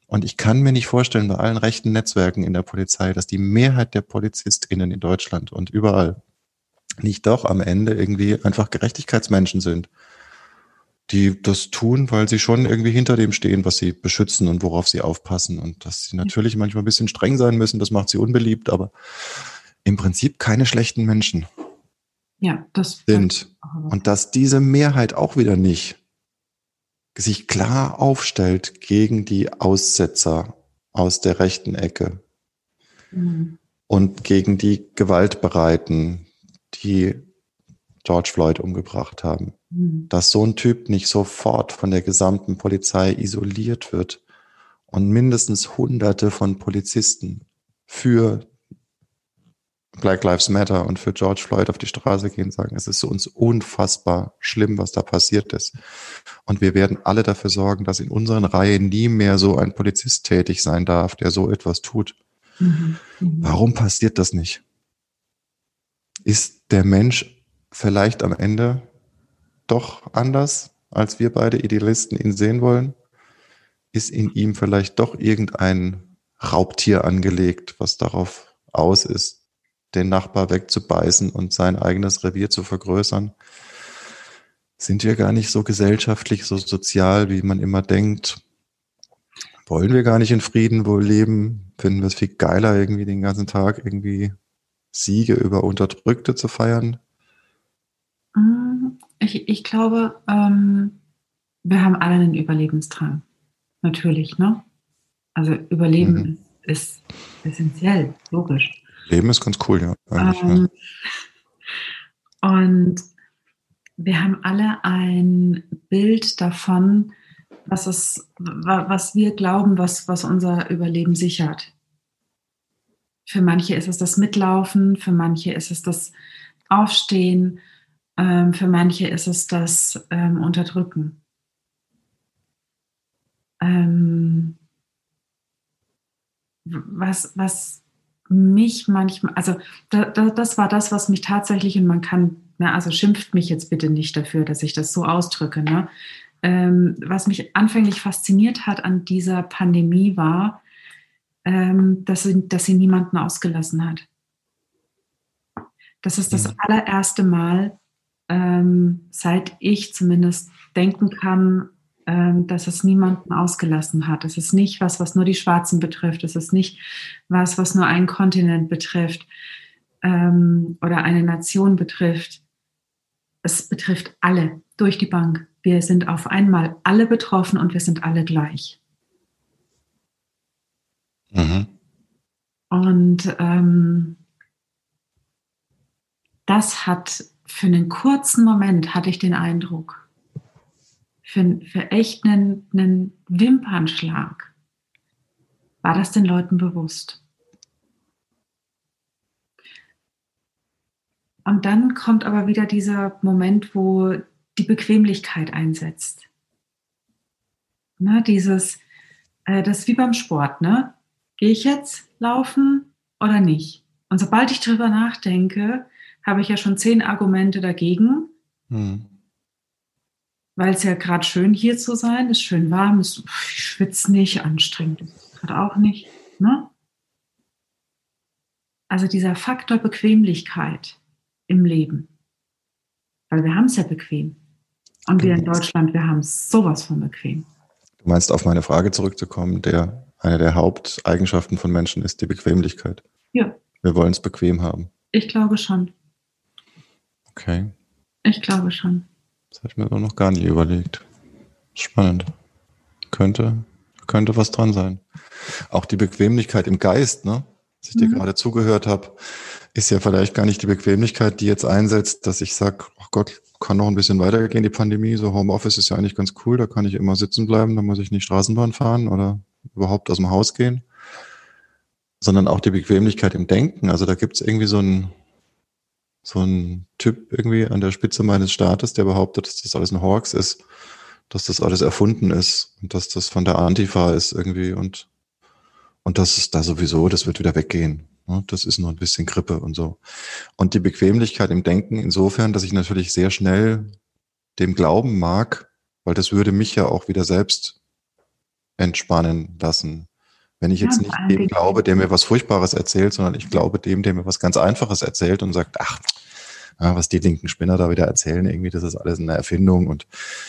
Und ich kann mir nicht vorstellen, bei allen rechten Netzwerken in der Polizei, dass die Mehrheit der PolizistInnen in Deutschland und überall nicht doch am Ende irgendwie einfach Gerechtigkeitsmenschen sind die das tun, weil sie schon irgendwie hinter dem stehen, was sie beschützen und worauf sie aufpassen. Und dass sie natürlich manchmal ein bisschen streng sein müssen, das macht sie unbeliebt, aber im Prinzip keine schlechten Menschen ja, das sind. Und dass diese Mehrheit auch wieder nicht sich klar aufstellt gegen die Aussetzer aus der rechten Ecke mhm. und gegen die Gewaltbereiten, die George Floyd umgebracht haben. Mhm. Dass so ein Typ nicht sofort von der gesamten Polizei isoliert wird und mindestens Hunderte von Polizisten für Black Lives Matter und für George Floyd auf die Straße gehen, sagen, es ist uns unfassbar schlimm, was da passiert ist. Und wir werden alle dafür sorgen, dass in unseren Reihen nie mehr so ein Polizist tätig sein darf, der so etwas tut. Mhm. mhm. Warum passiert das nicht? Ist der Mensch vielleicht am Ende doch anders, als wir beide Idealisten ihn sehen wollen? Ist in ihm vielleicht doch irgendein Raubtier angelegt, was darauf aus ist, den Nachbar wegzubeißen und sein eigenes Revier zu vergrößern? Sind wir gar nicht so gesellschaftlich, so sozial, wie man immer denkt? Wollen wir gar nicht in Frieden wohl leben? Finden wir es viel geiler, irgendwie den ganzen Tag irgendwie Siege über Unterdrückte zu feiern? Ich, ich glaube, ähm, wir haben alle einen Überlebensdrang. Natürlich, ne? Also Überleben mhm. ist essentiell, logisch. Leben ist ganz cool, ja. Ähm, ja. Und wir haben alle ein Bild davon, was, es, was wir glauben, was, was unser Überleben sichert. Für manche ist es das Mitlaufen, für manche ist es das Aufstehen, ähm, für manche ist es das ähm, Unterdrücken. Ähm, was, was mich manchmal, also da, da, das war das, was mich tatsächlich, und man kann, na, also schimpft mich jetzt bitte nicht dafür, dass ich das so ausdrücke, ne? Ähm, was mich anfänglich fasziniert hat an dieser Pandemie war, ähm, dass, sie, dass sie niemanden ausgelassen hat. Das ist das mhm. allererste Mal, ähm, seit ich zumindest denken kann, ähm, dass es niemanden ausgelassen hat. Es ist nicht was, was nur die Schwarzen betrifft. Es ist nicht was, was nur einen Kontinent betrifft ähm, oder eine Nation betrifft. Es betrifft alle durch die Bank. Wir sind auf einmal alle betroffen und wir sind alle gleich. Mhm. Und ähm, das hat für einen kurzen Moment hatte ich den Eindruck, für, für echt einen, einen Wimpernschlag? War das den Leuten bewusst? Und dann kommt aber wieder dieser Moment, wo die Bequemlichkeit einsetzt. Ne, dieses, äh, das ist wie beim Sport, ne? Gehe ich jetzt laufen oder nicht? Und sobald ich darüber nachdenke, habe ich ja schon zehn Argumente dagegen. Hm. Weil es ja gerade schön hier zu sein, ist schön warm, ist, ich schwitze nicht, anstrengend ist gerade auch nicht. Ne? Also dieser Faktor Bequemlichkeit im Leben. Weil wir haben es ja bequem. Und wir in genau. Deutschland, wir haben es sowas von bequem. Du meinst, auf meine Frage zurückzukommen, der, eine der Haupteigenschaften von Menschen ist die Bequemlichkeit. Ja. Wir wollen es bequem haben. Ich glaube schon. Okay. Ich glaube schon. Das habe ich mir noch gar nie überlegt. Spannend. Könnte, könnte was dran sein. Auch die Bequemlichkeit im Geist, ne? Als ich mhm. dir gerade zugehört habe, ist ja vielleicht gar nicht die Bequemlichkeit, die jetzt einsetzt, dass ich sage, ach Gott, kann noch ein bisschen weitergehen, die Pandemie. So Homeoffice ist ja eigentlich ganz cool, da kann ich immer sitzen bleiben, da muss ich nicht Straßenbahn fahren oder überhaupt aus dem Haus gehen. Sondern auch die Bequemlichkeit im Denken. Also da gibt es irgendwie so ein, so ein Typ irgendwie an der Spitze meines Staates, der behauptet, dass das alles ein Hawks ist, dass das alles erfunden ist und dass das von der Antifa ist irgendwie und, und das ist da sowieso, das wird wieder weggehen. Ne? Das ist nur ein bisschen Grippe und so. Und die Bequemlichkeit im Denken insofern, dass ich natürlich sehr schnell dem glauben mag, weil das würde mich ja auch wieder selbst entspannen lassen. Wenn ich jetzt ja, nicht dem glaube, der mir was Furchtbares erzählt, sondern ich glaube dem, der mir was ganz Einfaches erzählt und sagt, ach, was die linken Spinner da wieder erzählen, irgendwie, das ist alles eine Erfindung und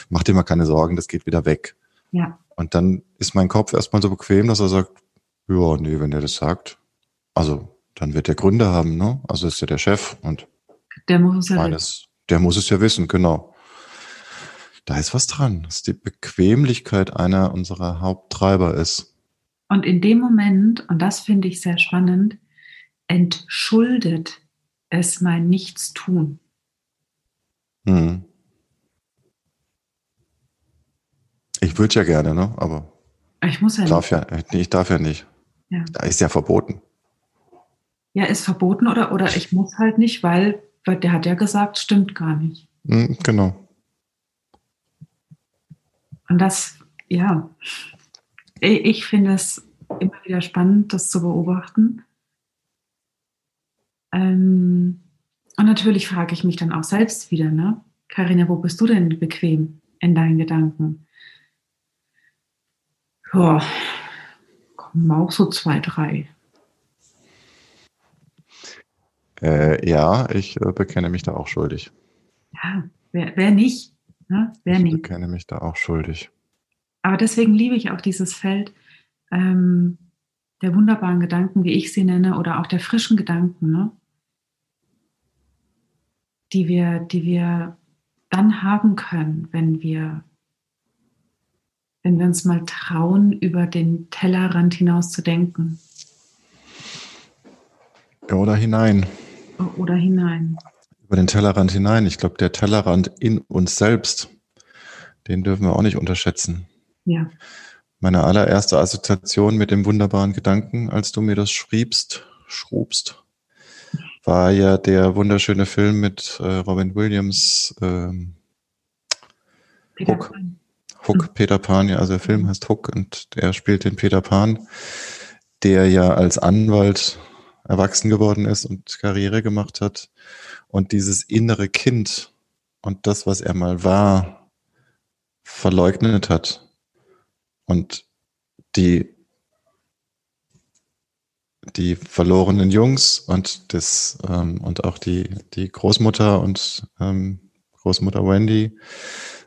mach dir mal keine Sorgen, das geht wieder weg. Ja. Und dann ist mein Kopf erstmal so bequem, dass er sagt, ja, nee, wenn der das sagt, also dann wird der Gründe haben, ne? Also ist ja der Chef und der muss es ja meines, wissen. Der muss es ja wissen, genau. Da ist was dran, dass die Bequemlichkeit einer unserer Haupttreiber ist. Und in dem Moment, und das finde ich sehr spannend, entschuldet es mein Nichtstun. Hm. Ich würde ja gerne, ne? Aber ich muss ja darf nicht. Ja, ich darf ja nicht. Ja. Da ist ja verboten. Ja, ist verboten oder, oder ich muss halt nicht, weil, weil der hat ja gesagt, stimmt gar nicht. Hm, genau. Und das, ja, ich finde es immer wieder spannend, das zu beobachten. Ähm, und natürlich frage ich mich dann auch selbst wieder, ne? Karina, wo bist du denn bequem in deinen Gedanken? Ja, kommen auch so zwei, drei. Äh, ja, ich äh, bekenne mich da auch schuldig. Ja, wer, wer nicht? Ne? Wer ich nicht? bekenne mich da auch schuldig. Aber deswegen liebe ich auch dieses Feld ähm, der wunderbaren Gedanken, wie ich sie nenne, oder auch der frischen Gedanken, ne? die, wir, die wir dann haben können, wenn wir, wenn wir uns mal trauen, über den Tellerrand hinaus zu denken. Oder hinein. Oder hinein. Über den Tellerrand hinein. Ich glaube, der Tellerrand in uns selbst, den dürfen wir auch nicht unterschätzen. Ja. Meine allererste Assoziation mit dem wunderbaren Gedanken, als du mir das schriebst, schrubst, war ja der wunderschöne Film mit äh, Robin Williams, ähm, Peter Hook. Pan. Hook, mhm. Peter Pan, ja, also der Film heißt Hook und er spielt den Peter Pan, der ja als Anwalt erwachsen geworden ist und Karriere gemacht hat und dieses innere Kind und das, was er mal war, verleugnet hat und die, die verlorenen Jungs und das, ähm, und auch die, die Großmutter und ähm, Großmutter Wendy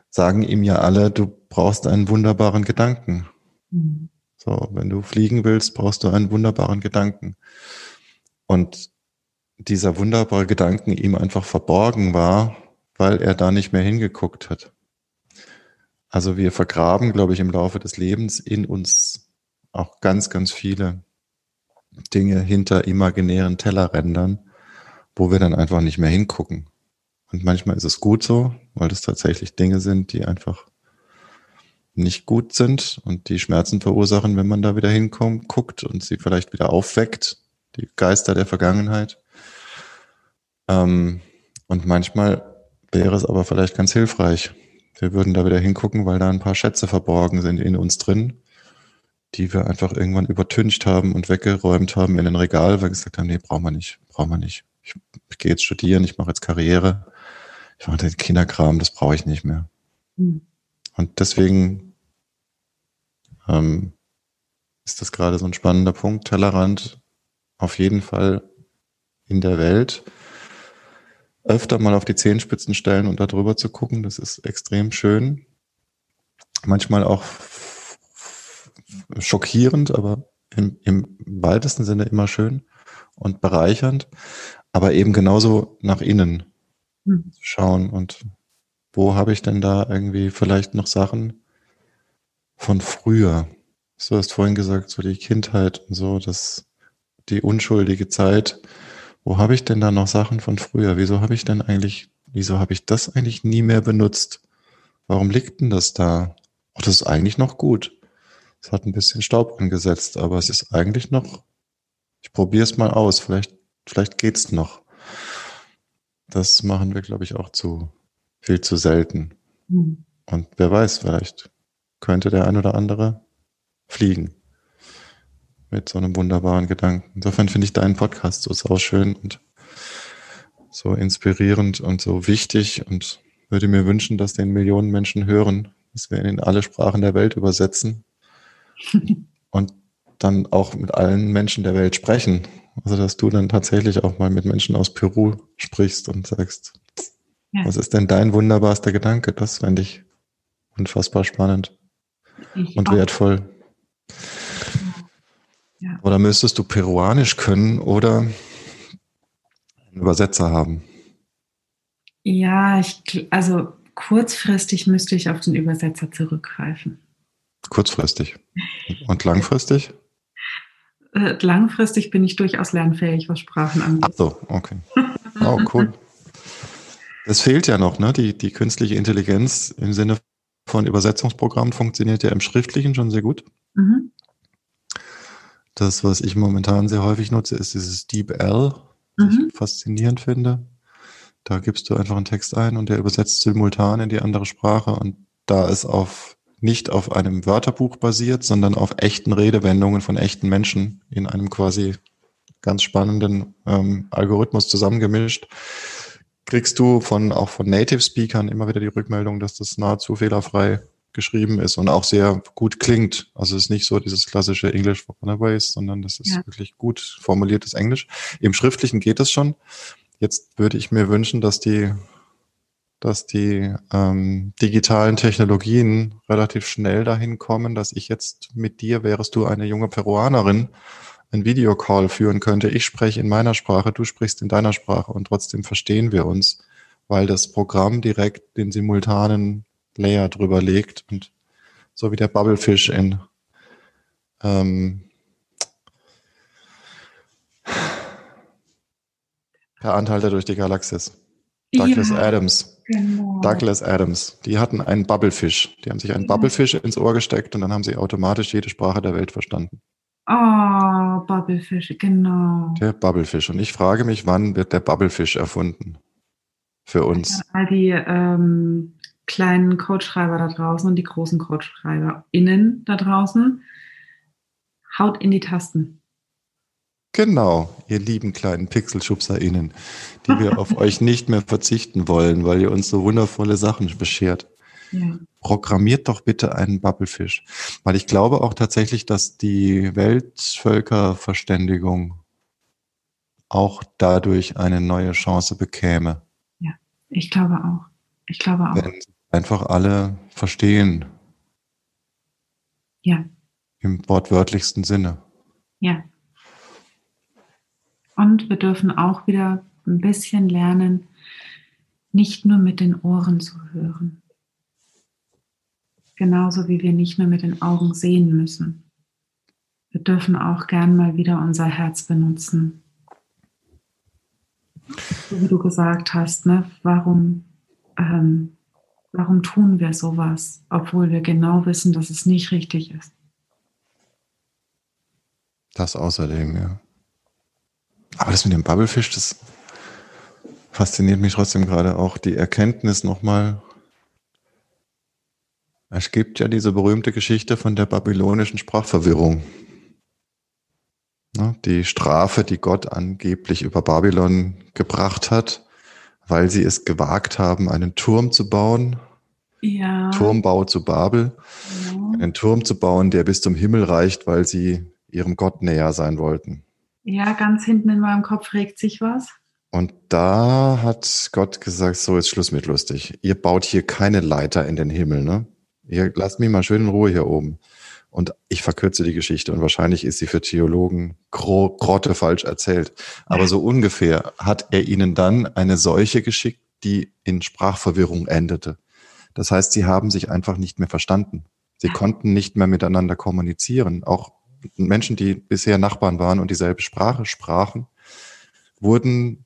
sagen ihm ja alle, du brauchst einen wunderbaren Gedanken. Mhm. So, wenn du fliegen willst, brauchst du einen wunderbaren Gedanken. Und dieser wunderbare Gedanken ihm einfach verborgen war, weil er da nicht mehr hingeguckt hat. Also wir vergraben, glaube ich, im Laufe des Lebens in uns auch ganz, ganz viele Dinge hinter imaginären Tellerrändern, wo wir dann einfach nicht mehr hingucken. Und manchmal ist es gut so, weil das tatsächlich Dinge sind, die einfach nicht gut sind und die Schmerzen verursachen, wenn man da wieder hinkommt, guckt und sie vielleicht wieder aufweckt, die Geister der Vergangenheit. Ähm, und manchmal wäre es aber vielleicht ganz hilfreich. Wir würden da wieder hingucken, weil da ein paar Schätze verborgen sind in uns drin, die wir einfach irgendwann übertüncht haben und weggeräumt haben in ein Regal, weil wir gesagt haben, nee, brauchen wir nicht, brauchen wir nicht. Ich, ich gehe jetzt studieren, ich mache jetzt Karriere, ich mache den Kinderkram, das brauche ich nicht mehr. Mhm. Und deswegen ähm, ist das gerade so ein spannender Punkt. Tellerrand auf jeden Fall in der Welt. Öfter mal auf die Zehenspitzen stellen und da drüber zu gucken, das ist extrem schön. Manchmal auch schockierend, aber im, im weitesten Sinne immer schön und bereichernd, aber eben genauso nach innen mhm. schauen und wo habe ich denn da irgendwie vielleicht noch Sachen von früher? Du hast vorhin gesagt, so die Kindheit und so, das, die unschuldige Zeit. Wo habe ich denn da noch Sachen von früher? Wieso habe ich denn eigentlich, wieso habe ich das eigentlich nie mehr benutzt? Warum liegt denn das da? Oh, das ist eigentlich noch gut. Es hat ein bisschen Staub angesetzt, aber es ist eigentlich noch, ich probiere es mal aus, vielleicht, vielleicht geht's noch. Das machen wir, glaube ich, auch zu viel zu selten. Mhm. Und wer weiß, vielleicht könnte der ein oder andere fliegen mit so einem wunderbaren Gedanken. Insofern finde ich deinen Podcast so sauschön und so inspirierend und so wichtig und würde mir wünschen, dass den Millionen Menschen hören, dass wir ihn in alle Sprachen der Welt übersetzen und dann auch mit allen Menschen der Welt sprechen. Also dass du dann tatsächlich auch mal mit Menschen aus Peru sprichst und sagst, ja. Was ist denn dein wunderbarster Gedanke? Das fände ich unfassbar spannend ich und auch. wertvoll. Ja. Oder müsstest du Peruanisch können oder einen Übersetzer haben? Ja, ich, also kurzfristig müsste ich auf den Übersetzer zurückgreifen. Kurzfristig. Und langfristig? Äh, langfristig bin ich durchaus lernfähig, was Sprachen angeht. Ach so, okay. Oh, cool. Es fehlt ja noch, ne? Die, die künstliche Intelligenz im Sinne von Übersetzungsprogrammen funktioniert ja im Schriftlichen schon sehr gut. Mhm. Das, was ich momentan sehr häufig nutze, ist dieses DeepL, was mhm. ich faszinierend finde. Da gibst du einfach einen Text ein und der übersetzt simultan in die andere Sprache und da ist auf nicht auf einem Wörterbuch basiert, sondern auf echten Redewendungen von echten Menschen in einem quasi ganz spannenden ähm, Algorithmus zusammengemischt kriegst du von auch von Native Speakern immer wieder die Rückmeldung, dass das nahezu fehlerfrei geschrieben ist und auch sehr gut klingt. Also es ist nicht so dieses klassische English for Runaways, sondern das ist ja. wirklich gut formuliertes Englisch. Im Schriftlichen geht es schon. Jetzt würde ich mir wünschen, dass die, dass die ähm, digitalen Technologien relativ schnell dahin kommen, dass ich jetzt mit dir, wärest du eine junge Peruanerin, ein Videocall führen könnte. Ich spreche in meiner Sprache, du sprichst in deiner Sprache und trotzdem verstehen wir uns, weil das Programm direkt den simultanen Layer drüber legt und so wie der Bubblefish in ähm, per Anhalter durch die Galaxis. Douglas ja, Adams. Genau. Douglas Adams. Die hatten einen Bubblefish. Die haben sich einen Bubblefish ins Ohr gesteckt und dann haben sie automatisch jede Sprache der Welt verstanden. Oh, Bubblefish, genau. Der Bubblefish. Und ich frage mich, wann wird der Bubblefish erfunden? Für uns. All die ähm, kleinen Codeschreiber da draußen und die großen Codeschreiber innen da draußen. Haut in die Tasten. Genau, ihr lieben kleinen PixelschubserInnen, die wir auf euch nicht mehr verzichten wollen, weil ihr uns so wundervolle Sachen beschert. Ja. Programmiert doch bitte einen Bubblefish. Weil ich glaube auch tatsächlich, dass die Weltvölkerverständigung auch dadurch eine neue Chance bekäme. Ja, ich glaube auch. Ich glaube auch. Wenn einfach alle verstehen. Ja. Im wortwörtlichsten Sinne. Ja. Und wir dürfen auch wieder ein bisschen lernen, nicht nur mit den Ohren zu hören. Genauso wie wir nicht nur mit den Augen sehen müssen. Wir dürfen auch gern mal wieder unser Herz benutzen. So wie du gesagt hast, ne? warum ähm, Warum tun wir sowas, obwohl wir genau wissen, dass es nicht richtig ist? Das außerdem, ja. Aber das mit dem Bubblefish, das fasziniert mich trotzdem gerade auch die Erkenntnis nochmal. Es gibt ja diese berühmte Geschichte von der babylonischen Sprachverwirrung. Die Strafe, die Gott angeblich über Babylon gebracht hat, weil sie es gewagt haben, einen Turm zu bauen. Ja. Turmbau zu Babel. Ja. Einen Turm zu bauen, der bis zum Himmel reicht, weil sie ihrem Gott näher sein wollten. Ja, ganz hinten in meinem Kopf regt sich was. Und da hat Gott gesagt, so ist Schluss mit lustig. Ihr baut hier keine Leiter in den Himmel, ne? Ihr lasst mich mal schön in Ruhe hier oben. Und ich verkürze die Geschichte und wahrscheinlich ist sie für Theologen grotte falsch erzählt. Aber so ungefähr hat er ihnen dann eine Seuche geschickt, die in Sprachverwirrung endete. Das heißt, sie haben sich einfach nicht mehr verstanden. Sie konnten nicht mehr miteinander kommunizieren. Auch Menschen, die bisher Nachbarn waren und dieselbe Sprache sprachen, wurden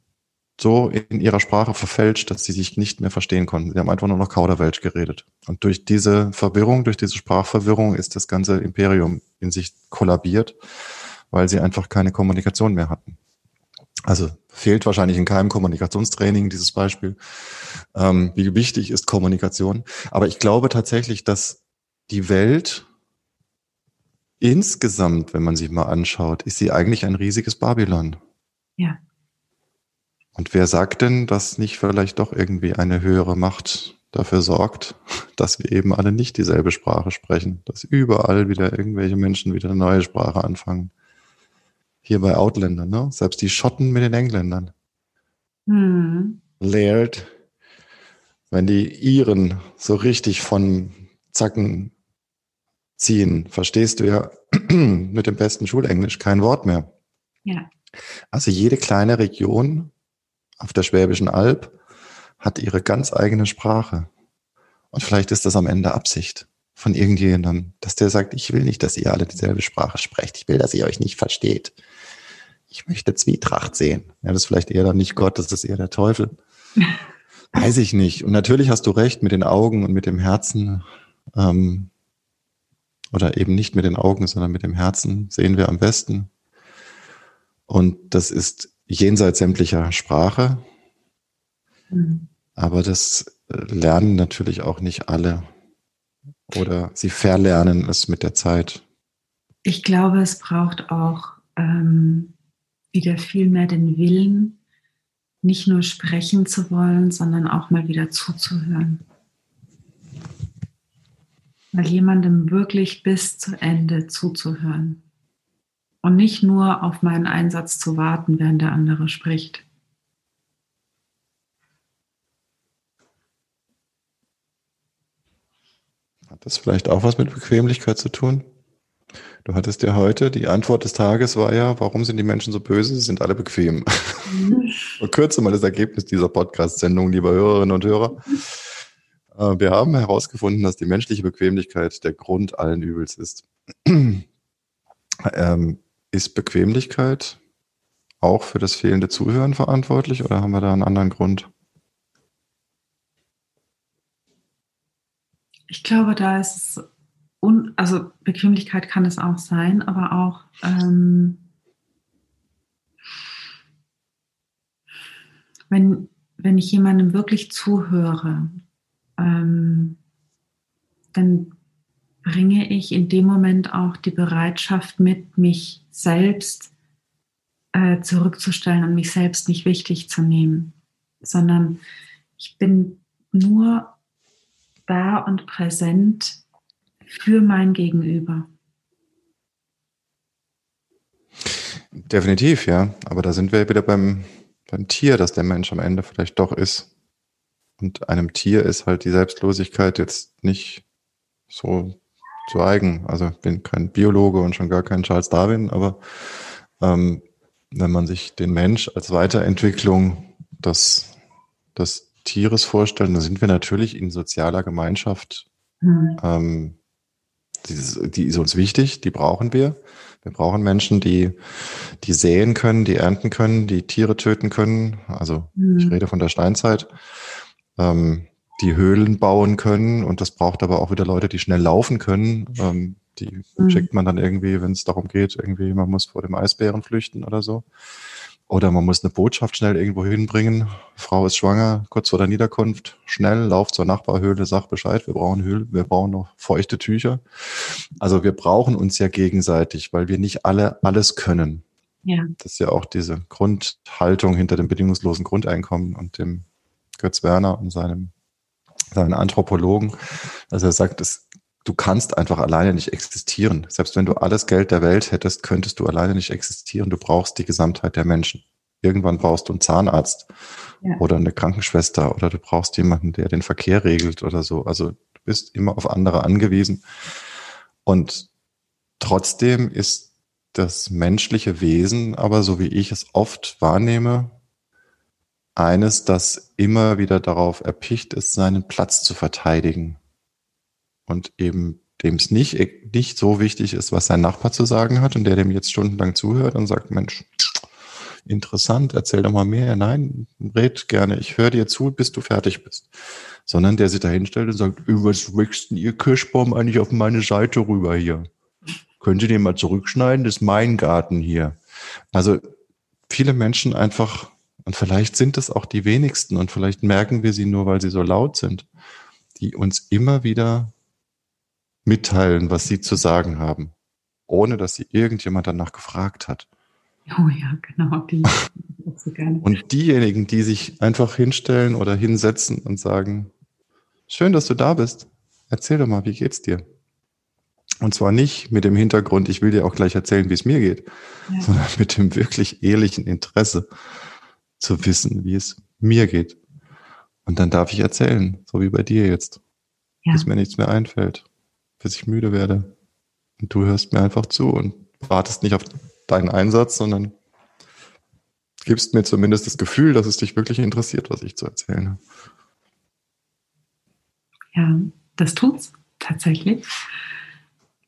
so in ihrer Sprache verfälscht, dass sie sich nicht mehr verstehen konnten. Sie haben einfach nur noch Kauderwelsch geredet. Und durch diese Verwirrung, durch diese Sprachverwirrung ist das ganze Imperium in sich kollabiert, weil sie einfach keine Kommunikation mehr hatten. Also fehlt wahrscheinlich in keinem Kommunikationstraining dieses Beispiel. Ähm, wie wichtig ist Kommunikation? Aber ich glaube tatsächlich, dass die Welt insgesamt, wenn man sich mal anschaut, ist sie eigentlich ein riesiges Babylon. Ja. Und wer sagt denn, dass nicht vielleicht doch irgendwie eine höhere Macht dafür sorgt, dass wir eben alle nicht dieselbe Sprache sprechen, dass überall wieder irgendwelche Menschen wieder eine neue Sprache anfangen. Hier bei Outländern, ne? Selbst die Schotten mit den Engländern. Hm. Laird, wenn die Iren so richtig von Zacken ziehen, verstehst du ja mit dem besten Schulenglisch kein Wort mehr. Ja. Also jede kleine Region auf der Schwäbischen Alb hat ihre ganz eigene Sprache. Und vielleicht ist das am Ende Absicht von irgendjemandem, dass der sagt, ich will nicht, dass ihr alle dieselbe Sprache sprecht. Ich will, dass ihr euch nicht versteht. Ich möchte Zwietracht sehen. Ja, das ist vielleicht eher dann nicht Gott, das ist eher der Teufel. Weiß ich nicht. Und natürlich hast du recht mit den Augen und mit dem Herzen. Ähm, oder eben nicht mit den Augen, sondern mit dem Herzen sehen wir am besten. Und das ist jenseits sämtlicher Sprache. Mhm. Aber das äh, lernen natürlich auch nicht alle. Oder sie verlernen es mit der Zeit. Ich glaube, es braucht auch ähm, wieder viel mehr den Willen, nicht nur sprechen zu wollen, sondern auch mal wieder zuzuhören. Mal jemandem wirklich bis zu Ende zuzuhören und nicht nur auf meinen Einsatz zu warten, während der andere spricht. Hat das vielleicht auch was mit Bequemlichkeit zu tun? Du hattest ja heute, die Antwort des Tages war ja, warum sind die Menschen so böse? Sie sind alle bequem. Mhm. Und kürze mal das Ergebnis dieser Podcast-Sendung, liebe Hörerinnen und Hörer. Äh, wir haben herausgefunden, dass die menschliche Bequemlichkeit der Grund allen Übels ist. ähm, ist Bequemlichkeit auch für das fehlende Zuhören verantwortlich oder haben wir da einen anderen Grund? Ich glaube, da ist es, un also Bequemlichkeit kann es auch sein, aber auch ähm, wenn, wenn ich jemandem wirklich zuhöre, ähm, dann bringe ich in dem Moment auch die Bereitschaft mit, mich selbst äh, zurückzustellen und mich selbst nicht wichtig zu nehmen, sondern ich bin nur da und präsent für mein Gegenüber. Definitiv, ja. Aber da sind wir wieder beim, beim Tier, dass der Mensch am Ende vielleicht doch ist. Und einem Tier ist halt die Selbstlosigkeit jetzt nicht so zu eigen. Also ich bin kein Biologe und schon gar kein Charles Darwin, aber ähm, wenn man sich den Mensch als Weiterentwicklung des, des Tieres vorstellt, dann sind wir natürlich in sozialer Gemeinschaft. Mhm. Ähm, die, die ist uns wichtig, die brauchen wir. Wir brauchen Menschen, die, die säen können, die ernten können, die Tiere töten können. Also mhm. ich rede von der Steinzeit. Ähm, die Höhlen bauen können. Und das braucht aber auch wieder Leute, die schnell laufen können. Ähm, die mhm. schickt man dann irgendwie, wenn es darum geht, irgendwie, man muss vor dem Eisbären flüchten oder so. Oder man muss eine Botschaft schnell irgendwo hinbringen. Frau ist schwanger, kurz vor der Niederkunft, schnell, lauf zur Nachbarhöhle, sag Bescheid, wir brauchen Höhle, wir brauchen noch feuchte Tücher. Also wir brauchen uns ja gegenseitig, weil wir nicht alle alles können. Ja. Das ist ja auch diese Grundhaltung hinter dem bedingungslosen Grundeinkommen und dem Götz Werner und seinem, seinen Anthropologen, dass er sagt, es, du kannst einfach alleine nicht existieren. Selbst wenn du alles Geld der Welt hättest, könntest du alleine nicht existieren. Du brauchst die Gesamtheit der Menschen. Irgendwann brauchst du einen Zahnarzt ja. oder eine Krankenschwester oder du brauchst jemanden, der den Verkehr regelt oder so. Also du bist immer auf andere angewiesen. Und trotzdem ist das menschliche Wesen, aber so wie ich es oft wahrnehme, eines, das immer wieder darauf erpicht ist, seinen Platz zu verteidigen. Und eben dem es nicht, nicht so wichtig ist, was sein Nachbar zu sagen hat und der dem jetzt stundenlang zuhört und sagt, Mensch, interessant, erzähl doch mal mehr. Nein, red gerne, ich höre dir zu, bis du fertig bist. Sondern der sich da hinstellt und sagt, was wächst denn ihr Kirschbaum eigentlich auf meine Seite rüber hier? Können Sie den mal zurückschneiden? Das ist mein Garten hier. Also viele Menschen einfach, und vielleicht sind es auch die wenigsten, und vielleicht merken wir sie nur, weil sie so laut sind, die uns immer wieder mitteilen, was sie zu sagen haben, ohne dass sie irgendjemand danach gefragt hat. Oh ja, genau. Die und diejenigen, die sich einfach hinstellen oder hinsetzen und sagen, schön, dass du da bist. Erzähl doch mal, wie geht's dir? Und zwar nicht mit dem Hintergrund, ich will dir auch gleich erzählen, wie es mir geht, ja. sondern mit dem wirklich ehrlichen Interesse zu wissen, wie es mir geht. Und dann darf ich erzählen, so wie bei dir jetzt, ja. bis mir nichts mehr einfällt, bis ich müde werde. Und du hörst mir einfach zu und wartest nicht auf deinen Einsatz, sondern gibst mir zumindest das Gefühl, dass es dich wirklich interessiert, was ich zu erzählen habe. Ja, das tut's tatsächlich.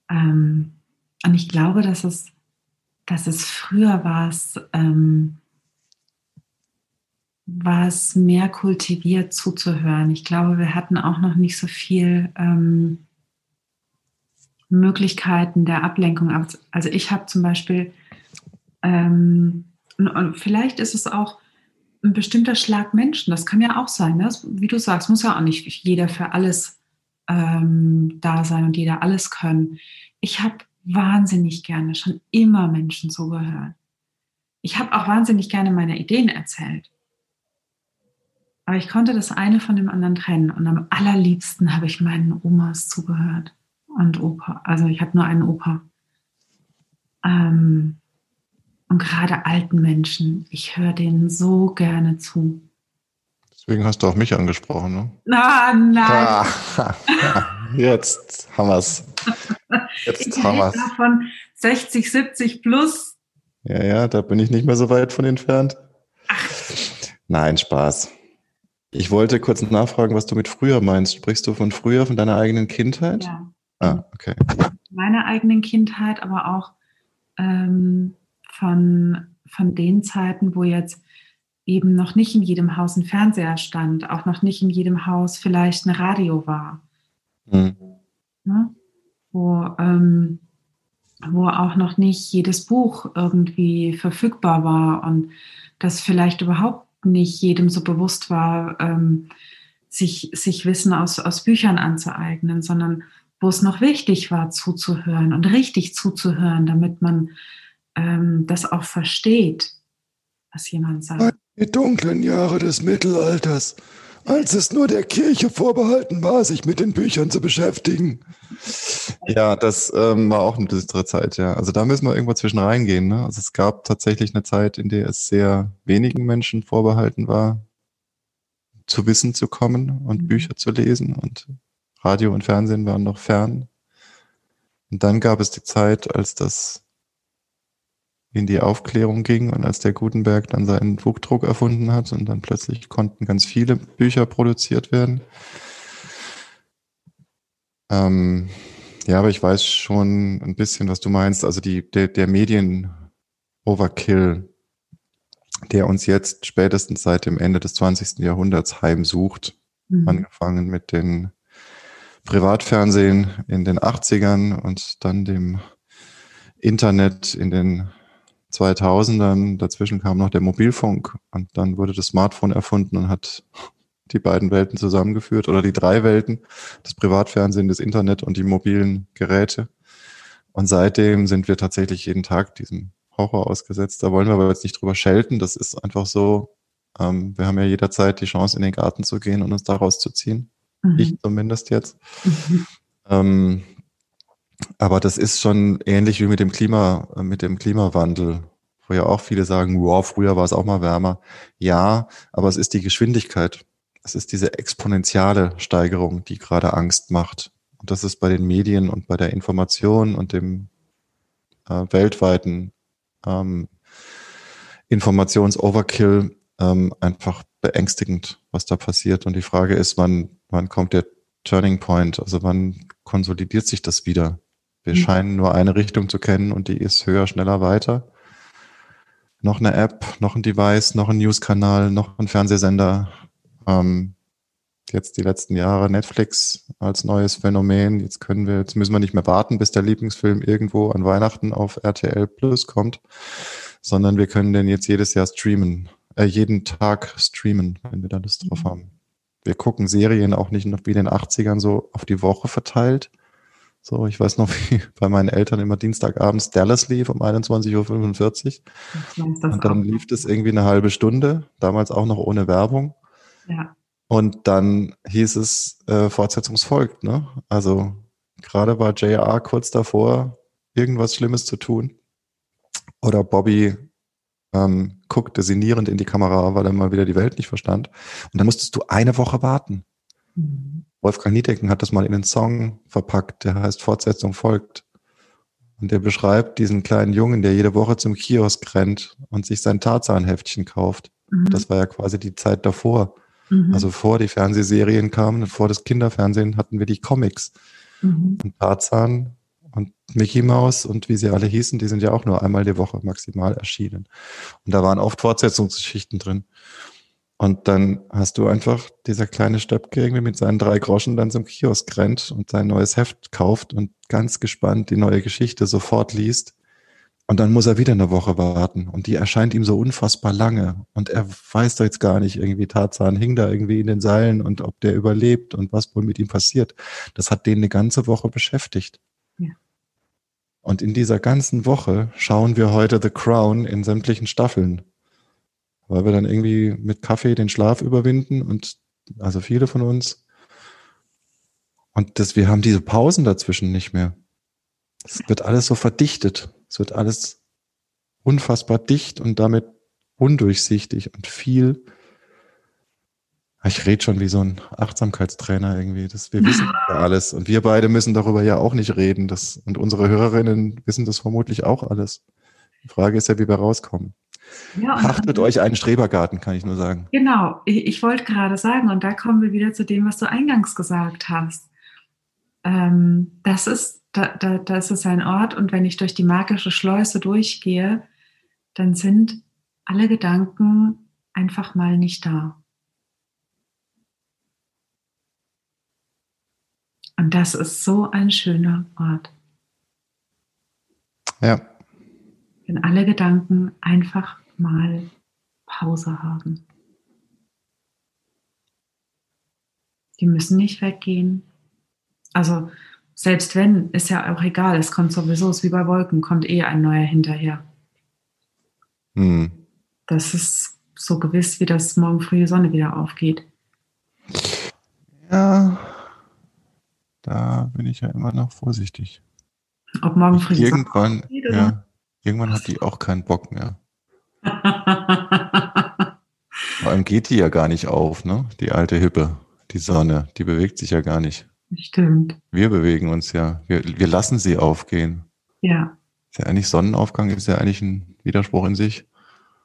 Ähm, und ich glaube, dass es, dass es früher war es, ähm, war es mehr kultiviert zuzuhören. Ich glaube, wir hatten auch noch nicht so viel ähm, Möglichkeiten der Ablenkung. Also ich habe zum Beispiel, ähm, vielleicht ist es auch ein bestimmter Schlag Menschen, das kann ja auch sein. Ne? Wie du sagst, muss ja auch nicht jeder für alles ähm, da sein und jeder alles können. Ich habe wahnsinnig gerne schon immer Menschen zugehört. Ich habe auch wahnsinnig gerne meine Ideen erzählt. Aber ich konnte das eine von dem anderen trennen. Und am allerliebsten habe ich meinen Omas zugehört. Und Opa. Also ich habe nur einen Opa. Ähm, und gerade alten Menschen, ich höre denen so gerne zu. Deswegen hast du auch mich angesprochen, ne? Ah, nein. Ah, jetzt haben wir es. Jetzt ich haben wir es. Von 60, 70 plus. Ja, ja, da bin ich nicht mehr so weit von entfernt. Ach. Nein, Spaß. Ich wollte kurz nachfragen, was du mit früher meinst. Sprichst du von früher, von deiner eigenen Kindheit? Ja. Ah, okay. Meiner eigenen Kindheit, aber auch ähm, von, von den Zeiten, wo jetzt eben noch nicht in jedem Haus ein Fernseher stand, auch noch nicht in jedem Haus vielleicht ein Radio war. Mhm. Ne? Wo, ähm, wo auch noch nicht jedes Buch irgendwie verfügbar war und das vielleicht überhaupt nicht jedem so bewusst war, ähm, sich, sich Wissen aus, aus Büchern anzueignen, sondern wo es noch wichtig war, zuzuhören und richtig zuzuhören, damit man ähm, das auch versteht, was jemand sagt. Die dunklen Jahre des Mittelalters, als es nur der Kirche vorbehalten war, sich mit den Büchern zu beschäftigen. Ja, das ähm, war auch eine düstere Zeit, ja. Also da müssen wir irgendwo zwischen reingehen. Ne? Also es gab tatsächlich eine Zeit, in der es sehr wenigen Menschen vorbehalten war, zu Wissen zu kommen und mhm. Bücher zu lesen und Radio und Fernsehen waren noch fern. Und dann gab es die Zeit, als das in die Aufklärung ging und als der Gutenberg dann seinen Buchdruck erfunden hat und dann plötzlich konnten ganz viele Bücher produziert werden. Ähm, ja, aber ich weiß schon ein bisschen, was du meinst. Also die, der, der Medien-Overkill, der uns jetzt spätestens seit dem Ende des 20. Jahrhunderts heimsucht, Mhm. Angefangen mit den Privatfernsehen in den 80ern und dann dem Internet in den 2000ern. Dazwischen kam noch der Mobilfunk und dann wurde das Smartphone erfunden und hat die beiden Welten zusammengeführt oder die drei Welten, das Privatfernsehen, das Internet und die mobilen Geräte. Und seitdem sind wir tatsächlich jeden Tag diesem Horror ausgesetzt. Da wollen wir aber jetzt nicht drüber schelten. Das ist einfach so. Ähm, wir haben ja jederzeit die Chance, in den Garten zu gehen und uns da rauszuziehen. Mhm. Ich zumindest jetzt. Mhm. Ähm, aber das ist schon ähnlich wie mit dem Klima, mit dem Klimawandel, wo ja auch viele sagen, wow, früher war es auch mal wärmer. Ja, aber es ist die Geschwindigkeit. Es ist diese exponentielle Steigerung, die gerade Angst macht. Und das ist bei den Medien und bei der Information und dem äh, weltweiten ähm, Informations-Overkill ähm, einfach beängstigend, was da passiert. Und die Frage ist, wann, wann kommt der Turning Point? Also wann konsolidiert sich das wieder? Wir mhm. scheinen nur eine Richtung zu kennen und die ist höher, schneller, weiter. Noch eine App, noch ein Device, noch ein News-Kanal, noch ein Fernsehsender. Ähm, jetzt die letzten Jahre Netflix als neues Phänomen. Jetzt können wir, jetzt müssen wir nicht mehr warten, bis der Lieblingsfilm irgendwo an Weihnachten auf RTL Plus kommt, sondern wir können den jetzt jedes Jahr streamen, äh, jeden Tag streamen, wenn wir da Lust drauf mhm. haben. Wir gucken Serien auch nicht noch wie in den 80ern so auf die Woche verteilt. So, ich weiß noch, wie bei meinen Eltern immer Dienstagabends Dallas lief um 21.45 Uhr. Und dann lief das irgendwie eine halbe Stunde, damals auch noch ohne Werbung. Ja. Und dann hieß es, äh, Fortsetzungsfolgt, ne? Also gerade war JR kurz davor, irgendwas Schlimmes zu tun. Oder Bobby ähm, guckte sinnierend in die Kamera, weil er mal wieder die Welt nicht verstand. Und dann musstest du eine Woche warten. Mhm. Wolfgang Niedecken hat das mal in einen Song verpackt, der heißt Fortsetzung folgt. Und der beschreibt diesen kleinen Jungen, der jede Woche zum Kiosk rennt und sich sein Tarzan-Heftchen kauft. Mhm. Das war ja quasi die Zeit davor. Mhm. Also vor die Fernsehserien kamen und vor das Kinderfernsehen hatten wir die Comics. Mhm. Und Tarzan und Mickey Mouse und wie sie alle hießen, die sind ja auch nur einmal die Woche maximal erschienen. Und da waren oft Fortsetzungsgeschichten drin. Und dann hast du einfach dieser kleine Stöpke irgendwie mit seinen drei Groschen dann zum Kiosk rennt und sein neues Heft kauft und ganz gespannt die neue Geschichte sofort liest und dann muss er wieder eine Woche warten. Und die erscheint ihm so unfassbar lange. Und er weiß doch jetzt gar nicht, irgendwie Tarzan hing da irgendwie in den Seilen und ob der überlebt und was wohl mit ihm passiert. Das hat den eine ganze Woche beschäftigt. Ja. Und in dieser ganzen Woche schauen wir heute The Crown in sämtlichen Staffeln. Weil wir dann irgendwie mit Kaffee den Schlaf überwinden und also viele von uns. Und das, wir haben diese Pausen dazwischen nicht mehr. Es wird alles so verdichtet. Es wird alles unfassbar dicht und damit undurchsichtig und viel. Ich rede schon wie so ein Achtsamkeitstrainer irgendwie. Das, wir wissen ja alles. Und wir beide müssen darüber ja auch nicht reden. Das, und unsere Hörerinnen wissen das vermutlich auch alles. Die Frage ist ja, wie wir rauskommen. Ja, Achtet euch einen Strebergarten, kann ich nur sagen. Genau, ich, ich, wollte gerade sagen, und da kommen wir wieder zu dem, was du eingangs gesagt hast. Ähm, das ist da, da, das ist ein Ort und wenn ich durch die magische Schleuse durchgehe, dann sind alle Gedanken einfach mal nicht da. Und das ist so ein schöner Ort. Ja. Wenn alle Gedanken einfach mal Pause haben. Die müssen nicht weggehen. Also selbst wenn, ist ja auch egal, es kommt sowieso, es ist wie bei Wolken, kommt eh ein neuer hinterher. Hm. Das ist so gewiss, wie das morgen früh die Sonne wieder aufgeht. Ja, da bin ich ja immer noch vorsichtig. Ob morgen früh irgendwann, die Sonne ja, irgendwann hat die auch keinen Bock mehr. Vor allem geht die ja gar nicht auf, ne? Die alte Hippe, die Sonne, die bewegt sich ja gar nicht. Stimmt. Wir bewegen uns ja. Wir, wir lassen sie aufgehen. Ja. Ist ja eigentlich Sonnenaufgang, ist ja eigentlich ein Widerspruch in sich.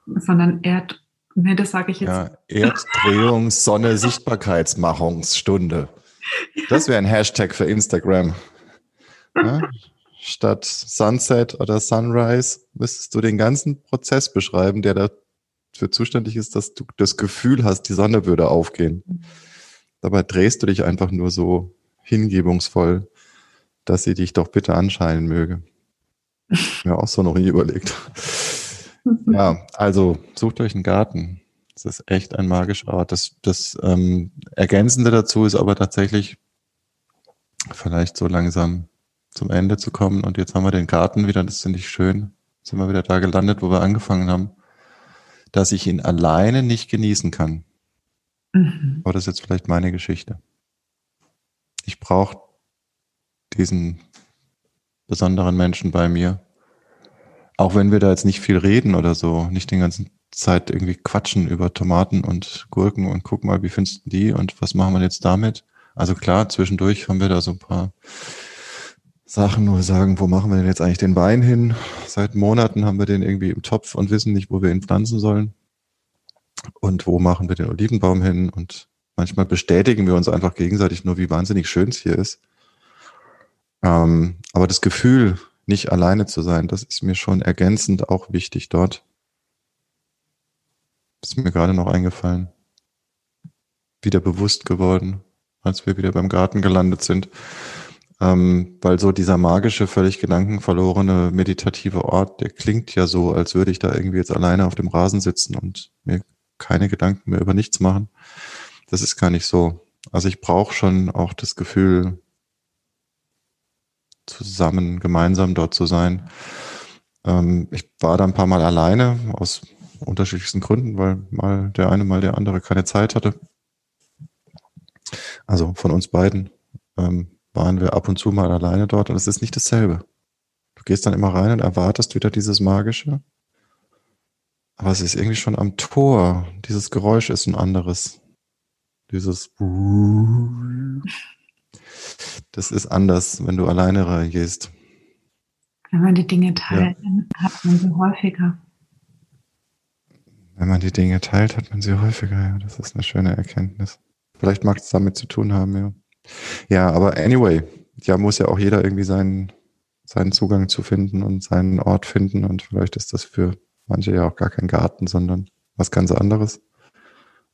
Sondern Erd, nee, das sage ich jetzt. Ja, Erddrehung, Sonne, Sichtbarkeitsmachungsstunde. Das wäre ein Hashtag für Instagram. Ja? Statt Sunset oder Sunrise müsstest du den ganzen Prozess beschreiben, der dafür zuständig ist, dass du das Gefühl hast, die Sonne würde aufgehen. Dabei drehst du dich einfach nur so hingebungsvoll, dass sie dich doch bitte anscheinend möge. Mir auch so noch nie überlegt. Ja, also sucht euch einen Garten. Das ist echt ein magischer Ort. Das, das ähm, Ergänzende dazu ist aber tatsächlich vielleicht so langsam zum Ende zu kommen. Und jetzt haben wir den Garten wieder, das finde ich schön. Sind wir wieder da gelandet, wo wir angefangen haben, dass ich ihn alleine nicht genießen kann. Mhm. Aber das ist jetzt vielleicht meine Geschichte. Ich brauche diesen besonderen Menschen bei mir. Auch wenn wir da jetzt nicht viel reden oder so, nicht den ganzen Zeit irgendwie quatschen über Tomaten und Gurken und guck mal, wie findest du die und was machen wir jetzt damit? Also klar, zwischendurch haben wir da so ein paar Sachen, wo wir sagen, wo machen wir denn jetzt eigentlich den Wein hin? Seit Monaten haben wir den irgendwie im Topf und wissen nicht, wo wir ihn pflanzen sollen. Und wo machen wir den Olivenbaum hin? Und manchmal bestätigen wir uns einfach gegenseitig nur, wie wahnsinnig schön es hier ist. Ähm, aber das Gefühl, nicht alleine zu sein, das ist mir schon ergänzend auch wichtig dort. ist mir gerade noch eingefallen. Wieder bewusst geworden, als wir wieder beim Garten gelandet sind. Ähm, weil so dieser magische, völlig gedankenverlorene, meditative Ort, der klingt ja so, als würde ich da irgendwie jetzt alleine auf dem Rasen sitzen und mir keine Gedanken mehr über nichts machen. Das ist gar nicht so. Also ich brauche schon auch das Gefühl, zusammen, gemeinsam dort zu sein. Ähm, ich war da ein paar Mal alleine aus unterschiedlichsten Gründen, weil mal der eine, mal der andere keine Zeit hatte. Also von uns beiden ähm, waren wir ab und zu mal alleine dort und es ist nicht dasselbe. Du gehst dann immer rein und erwartest wieder dieses Magische. Aber es ist irgendwie schon am Tor. Dieses Geräusch ist ein anderes. Dieses das ist anders, wenn du alleine reingehst. Wenn man die Dinge teilt, ja. hat man sie häufiger. Wenn man die Dinge teilt, hat man sie häufiger. Ja, das ist eine schöne Erkenntnis. Vielleicht mag es damit zu tun haben, ja. Ja, aber anyway, ja, muss ja auch jeder irgendwie seinen, seinen Zugang zu finden und seinen Ort finden. Und vielleicht ist das für manche ja auch gar kein Garten, sondern was ganz anderes.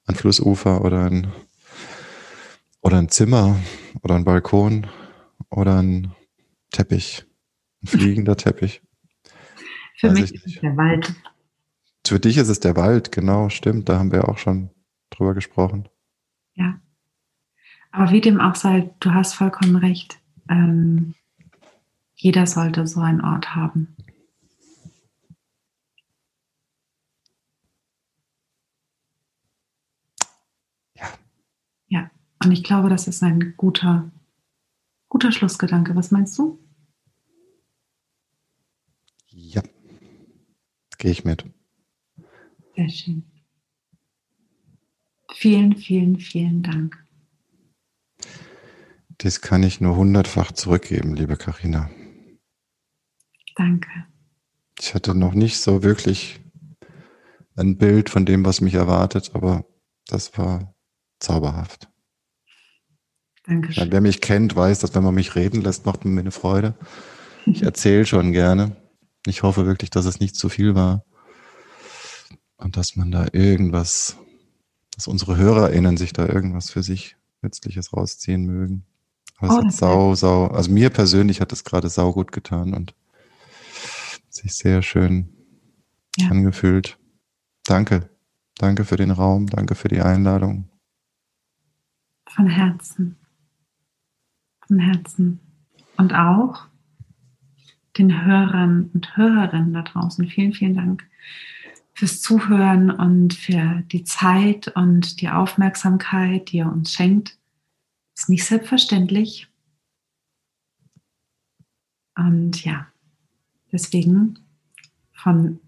Ein Flussufer oder ein oder ein Zimmer oder ein Balkon oder ein Teppich. Ein fliegender Teppich. Für Weiß mich ist es der Wald. Für dich ist es der Wald, genau, stimmt. Da haben wir auch schon drüber gesprochen. Ja. Aber wie dem auch sei, du hast vollkommen recht. Ähm, jeder sollte so einen Ort haben. Und ich glaube, das ist ein guter, guter Schlussgedanke. Was meinst du? Ja, gehe ich mit. Sehr schön. Vielen, vielen, vielen Dank. Das kann ich nur hundertfach zurückgeben, liebe Karina. Danke. Ich hatte noch nicht so wirklich ein Bild von dem, was mich erwartet, aber das war zauberhaft. Dankeschön. Wer mich kennt, weiß, dass wenn man mich reden lässt, macht mir eine Freude. Ich erzähle schon gerne. Ich hoffe wirklich, dass es nicht zu viel war. Und dass man da irgendwas, dass unsere HörerInnen sich da irgendwas für sich Nützliches rausziehen mögen. Aber oh, es hat sau, sau, also mir persönlich hat es gerade sau gut getan und sich sehr schön ja. angefühlt. Danke. Danke für den Raum. Danke für die Einladung. Von Herzen von Herzen. Und auch den Hörern und Hörerinnen da draußen. Vielen, vielen Dank fürs Zuhören und für die Zeit und die Aufmerksamkeit, die ihr uns schenkt. Ist nicht selbstverständlich. Und ja, deswegen von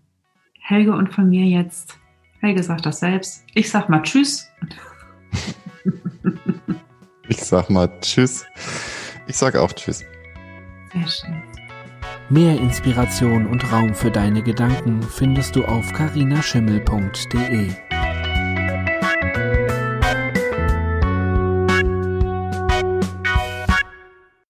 Helge und von mir jetzt. Helge sagt das selbst. Ich sag mal Tschüss. Ich sag mal Tschüss. Ich sag auch Tschüss. Sehr schön. Mehr Inspiration und Raum für deine Gedanken findest du auf carinaschimmel.de.